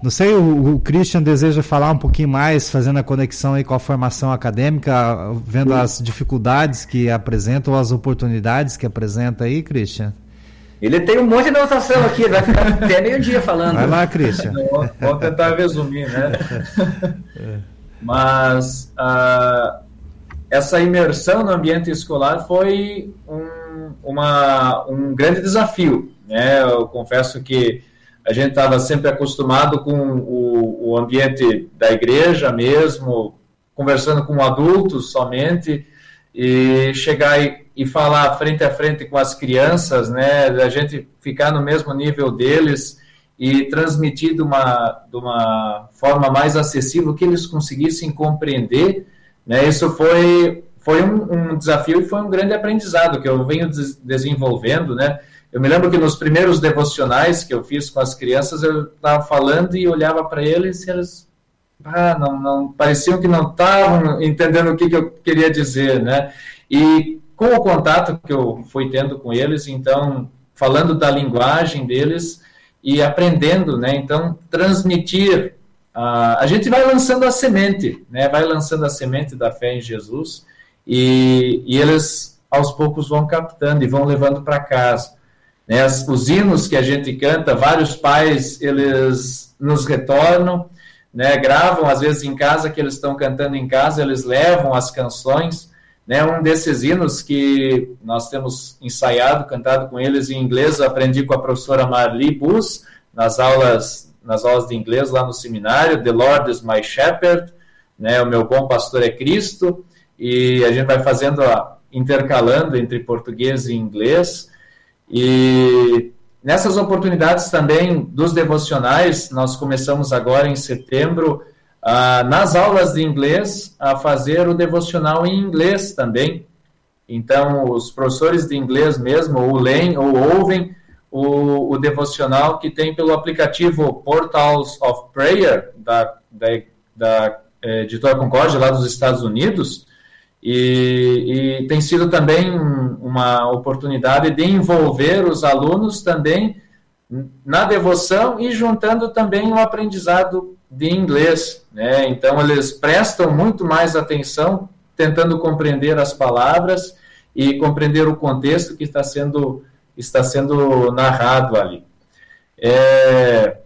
Não sei, o, o, Christian deseja falar um pouquinho mais, fazendo a conexão aí com a formação acadêmica, vendo Sim. as dificuldades que apresenta ou as oportunidades que apresenta aí, Christian? Ele tem um monte de anotação aqui, vai ficar até meio-dia falando. Vai lá, Christian. Vamos tentar resumir, né? É. Mas uh, essa imersão no ambiente escolar foi um uma, um grande desafio. Né? Eu confesso que a gente estava sempre acostumado com o, o, ambiente da igreja mesmo, conversando com adultos somente, e chegar e, e, falar frente a frente com as crianças, né, da gente ficar no mesmo nível deles e transmitir de uma, de uma forma mais acessível que eles conseguissem compreender, né, isso foi foi um, um, desafio e foi um grande aprendizado que eu venho des desenvolvendo, né? Eu me lembro que nos primeiros devocionais que eu fiz com as crianças, eu estava falando e olhava para eles e eles ah, não, não, pareciam que não estavam entendendo o que, que eu queria dizer, né? E com o contato que eu fui tendo com eles, então, falando da linguagem deles e aprendendo, né? Então, transmitir. Uh, a gente vai lançando a semente, né? Vai lançando a semente da fé em Jesus e, e eles aos poucos vão captando e vão levando para casa. Né? Os hinos que a gente canta, vários pais eles nos retornam, né? gravam às vezes em casa que eles estão cantando em casa, eles levam as canções. Né? Um desses hinos que nós temos ensaiado, cantado com eles em inglês, aprendi com a professora Marli Bus nas aulas nas aulas de inglês lá no seminário. The Lord is my shepherd, né? O meu bom pastor é Cristo e a gente vai fazendo a, intercalando entre português e inglês. E nessas oportunidades também dos devocionais, nós começamos agora em setembro, ah, nas aulas de inglês, a fazer o devocional em inglês também. Então, os professores de inglês mesmo, ou leem ou ouvem o, o devocional que tem pelo aplicativo Portals of Prayer, da, da, da é, editora Concórdia, lá dos Estados Unidos, e, e, tem sido também uma oportunidade de envolver os alunos também na devoção e juntando também o aprendizado de inglês. Né? Então, eles prestam muito mais atenção tentando compreender as palavras e compreender o contexto que está sendo, está sendo narrado ali. É,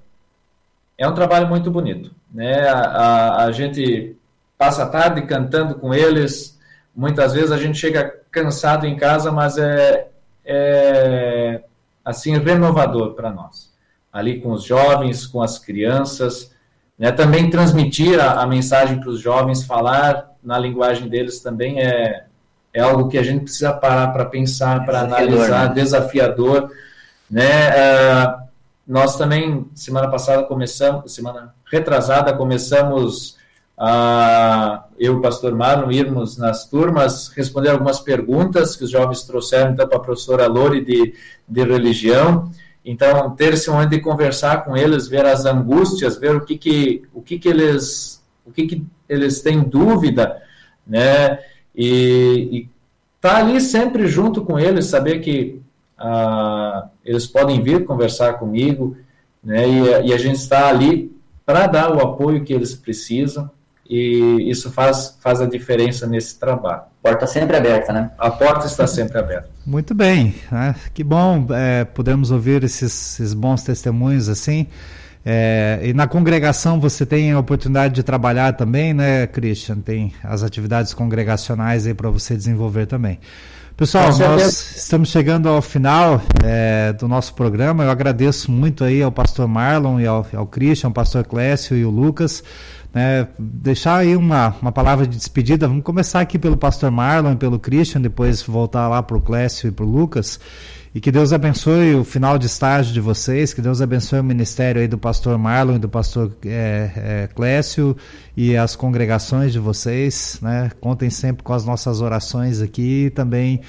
é um trabalho muito bonito. Né? A, a, a gente passa a tarde cantando com eles, Muitas vezes a gente chega cansado em casa, mas é, é assim renovador para nós. Ali com os jovens, com as crianças, né? também transmitir a, a mensagem para os jovens, falar na linguagem deles também é, é algo que a gente precisa parar para pensar, para analisar, né? desafiador. Né? Uh, nós também, semana passada, começamos, semana retrasada, começamos ah, eu e o pastor Marlon irmos nas turmas responder algumas perguntas que os jovens trouxeram então para a professora Lore de, de religião. Então, ter esse momento de conversar com eles, ver as angústias, ver o que que, o que, que eles o que, que eles têm dúvida, né? E, estar tá ali sempre junto com eles, saber que ah, eles podem vir conversar comigo, né? E, e a gente está ali para dar o apoio que eles precisam e isso faz, faz a diferença nesse trabalho. Porta sempre aberta, né? A porta está sempre aberta. Muito bem, né? que bom é, podemos ouvir esses, esses, bons testemunhos assim. É, e na congregação você tem a oportunidade de trabalhar também, né, Christian? Tem as atividades congregacionais aí para você desenvolver também. Pessoal, nós estamos chegando ao final é, do nosso programa. Eu agradeço muito aí ao pastor Marlon e ao, ao Christian, ao pastor Clécio e o Lucas né, deixar aí uma, uma palavra de despedida. Vamos começar aqui pelo pastor Marlon pelo Christian, depois voltar lá para o Clécio e para o Lucas. E que Deus abençoe o final de estágio de vocês, que Deus abençoe o ministério aí do pastor Marlon e do pastor é, é, Clécio e as congregações de vocês. Né? Contem sempre com as nossas orações aqui e também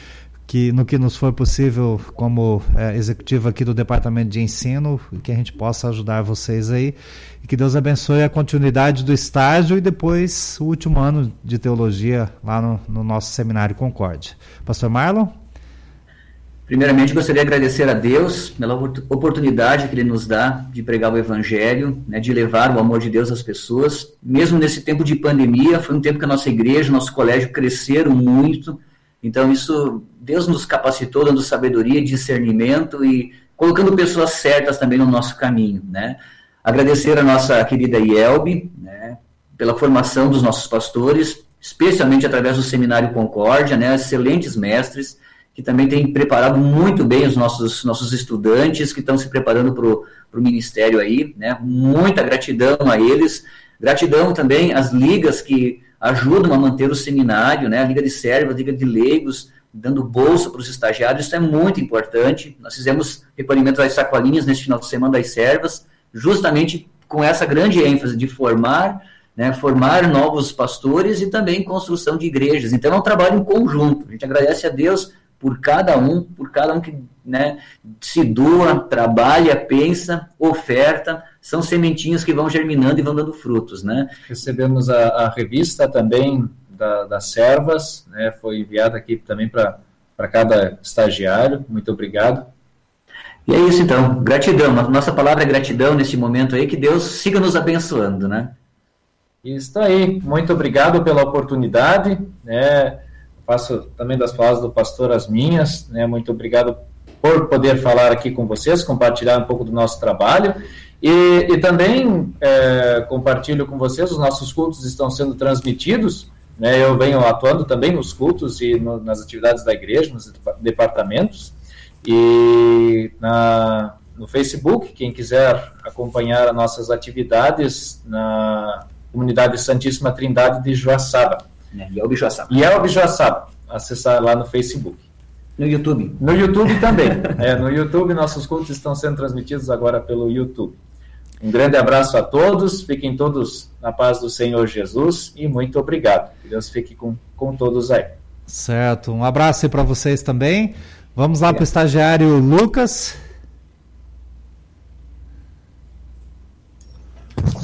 que no que nos for possível como é, executivo aqui do Departamento de Ensino, que a gente possa ajudar vocês aí. E que Deus abençoe a continuidade do estágio e depois o último ano de teologia lá no, no nosso seminário Concórdia. Pastor Marlon? Primeiramente, gostaria de agradecer a Deus pela oportunidade que Ele nos dá de pregar o Evangelho, né, de levar o amor de Deus às pessoas. Mesmo nesse tempo de pandemia, foi um tempo que a nossa igreja, nosso colégio cresceram muito. Então, isso, Deus nos capacitou, dando sabedoria, discernimento e colocando pessoas certas também no nosso caminho, né? Agradecer a nossa querida Ielbe, né, pela formação dos nossos pastores, especialmente através do Seminário Concórdia, né, excelentes mestres, que também têm preparado muito bem os nossos, nossos estudantes que estão se preparando para o ministério aí, né, muita gratidão a eles, gratidão também às ligas que ajudam a manter o seminário, né, a Liga de Servos, a Liga de Leigos, dando bolsa para os estagiários, isso é muito importante. Nós fizemos recolhimento das sacolinhas neste final de semana das servas, justamente com essa grande ênfase de formar, né, formar novos pastores e também construção de igrejas. Então é um trabalho em conjunto. A gente agradece a Deus por cada um, por cada um que né, se doa, trabalha, pensa, oferta, são sementinhas que vão germinando e vão dando frutos, né? Recebemos a, a revista também da, das servas, né, foi enviada aqui também para cada estagiário. Muito obrigado. E é isso então, gratidão. Nossa palavra é gratidão neste momento aí, que Deus siga nos abençoando, né? Isso aí, muito obrigado pela oportunidade, né? Faço também das palavras do pastor as minhas, né? Muito obrigado por poder falar aqui com vocês, compartilhar um pouco do nosso trabalho e, e também é, compartilho com vocês, os nossos cultos estão sendo transmitidos, né? Eu venho atuando também nos cultos e no, nas atividades da igreja, nos departamentos e na, no Facebook, quem quiser acompanhar as nossas atividades na comunidade Santíssima Trindade de Joaçaba. É, Yelb Joaçaba. Yelb Joaçaba. Acessar lá no Facebook. No YouTube. No YouTube também. é, no YouTube, nossos cultos estão sendo transmitidos agora pelo YouTube. Um grande abraço a todos, fiquem todos na paz do Senhor Jesus e muito obrigado. Que Deus fique com, com todos aí. Certo, um abraço aí para vocês também. Vamos lá para o estagiário Lucas.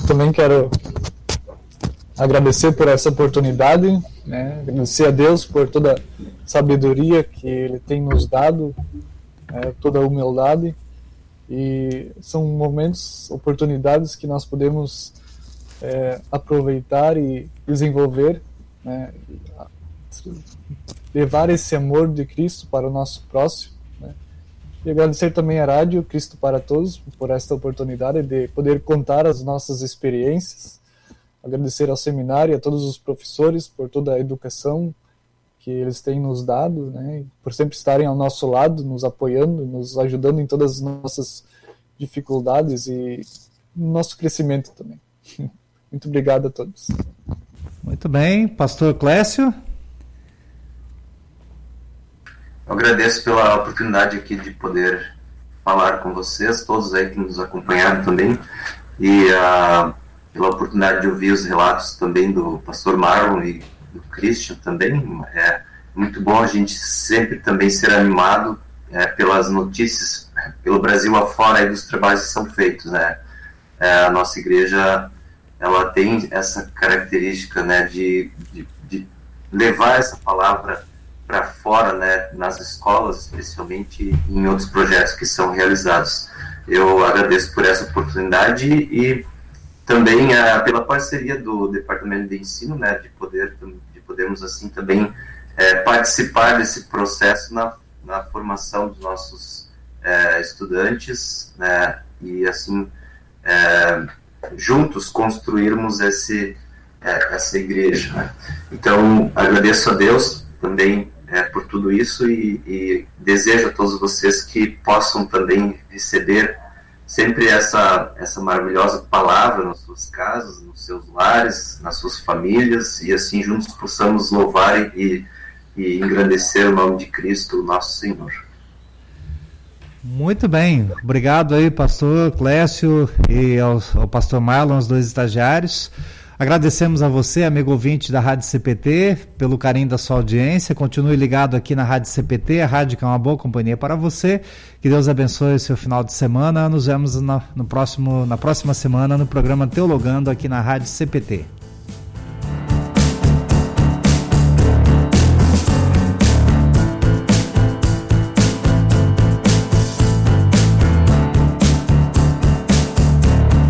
Também quero agradecer por essa oportunidade, né? agradecer a Deus por toda a sabedoria que Ele tem nos dado, né? toda a humildade. E são momentos, oportunidades que nós podemos é, aproveitar e desenvolver, né? levar esse amor de Cristo para o nosso próximo. Né? E agradecer também à Rádio Cristo para Todos por esta oportunidade de poder contar as nossas experiências. Agradecer ao seminário e a todos os professores por toda a educação que eles têm nos dado, né? por sempre estarem ao nosso lado, nos apoiando, nos ajudando em todas as nossas dificuldades e no nosso crescimento também. Muito obrigado a todos. Muito bem, Pastor Clécio. Eu agradeço pela oportunidade aqui de poder falar com vocês, todos aí que nos acompanharam também, e uh, pela oportunidade de ouvir os relatos também do pastor Marlon e do Christian também. É muito bom a gente sempre também ser animado é, pelas notícias pelo Brasil afora aí dos trabalhos que são feitos, né? É, a nossa igreja ela tem essa característica, né, de, de, de levar essa palavra para fora, né, nas escolas, especialmente em outros projetos que são realizados. Eu agradeço por essa oportunidade e também uh, pela parceria do Departamento de Ensino, né, de poder de podermos assim também é, participar desse processo na, na formação dos nossos é, estudantes, né, e assim é, juntos construirmos esse essa igreja. Né? Então agradeço a Deus também é, por tudo isso e, e, desejo a todos vocês que possam também receber sempre essa, essa maravilhosa palavra nas suas casas, nos seus lares, nas suas famílias e assim juntos possamos louvar e, e engrandecer o nome de Cristo, nosso Senhor. Muito bem, obrigado aí, pastor Clécio e ao, ao pastor Marlon, os dois estagiários. Agradecemos a você, amigo ouvinte da Rádio CPT, pelo carinho da sua audiência. Continue ligado aqui na Rádio CPT, a rádio que é uma boa companhia para você. Que Deus abençoe o seu final de semana. Nos vemos na, no próximo, na próxima semana no programa Teologando aqui na Rádio CPT.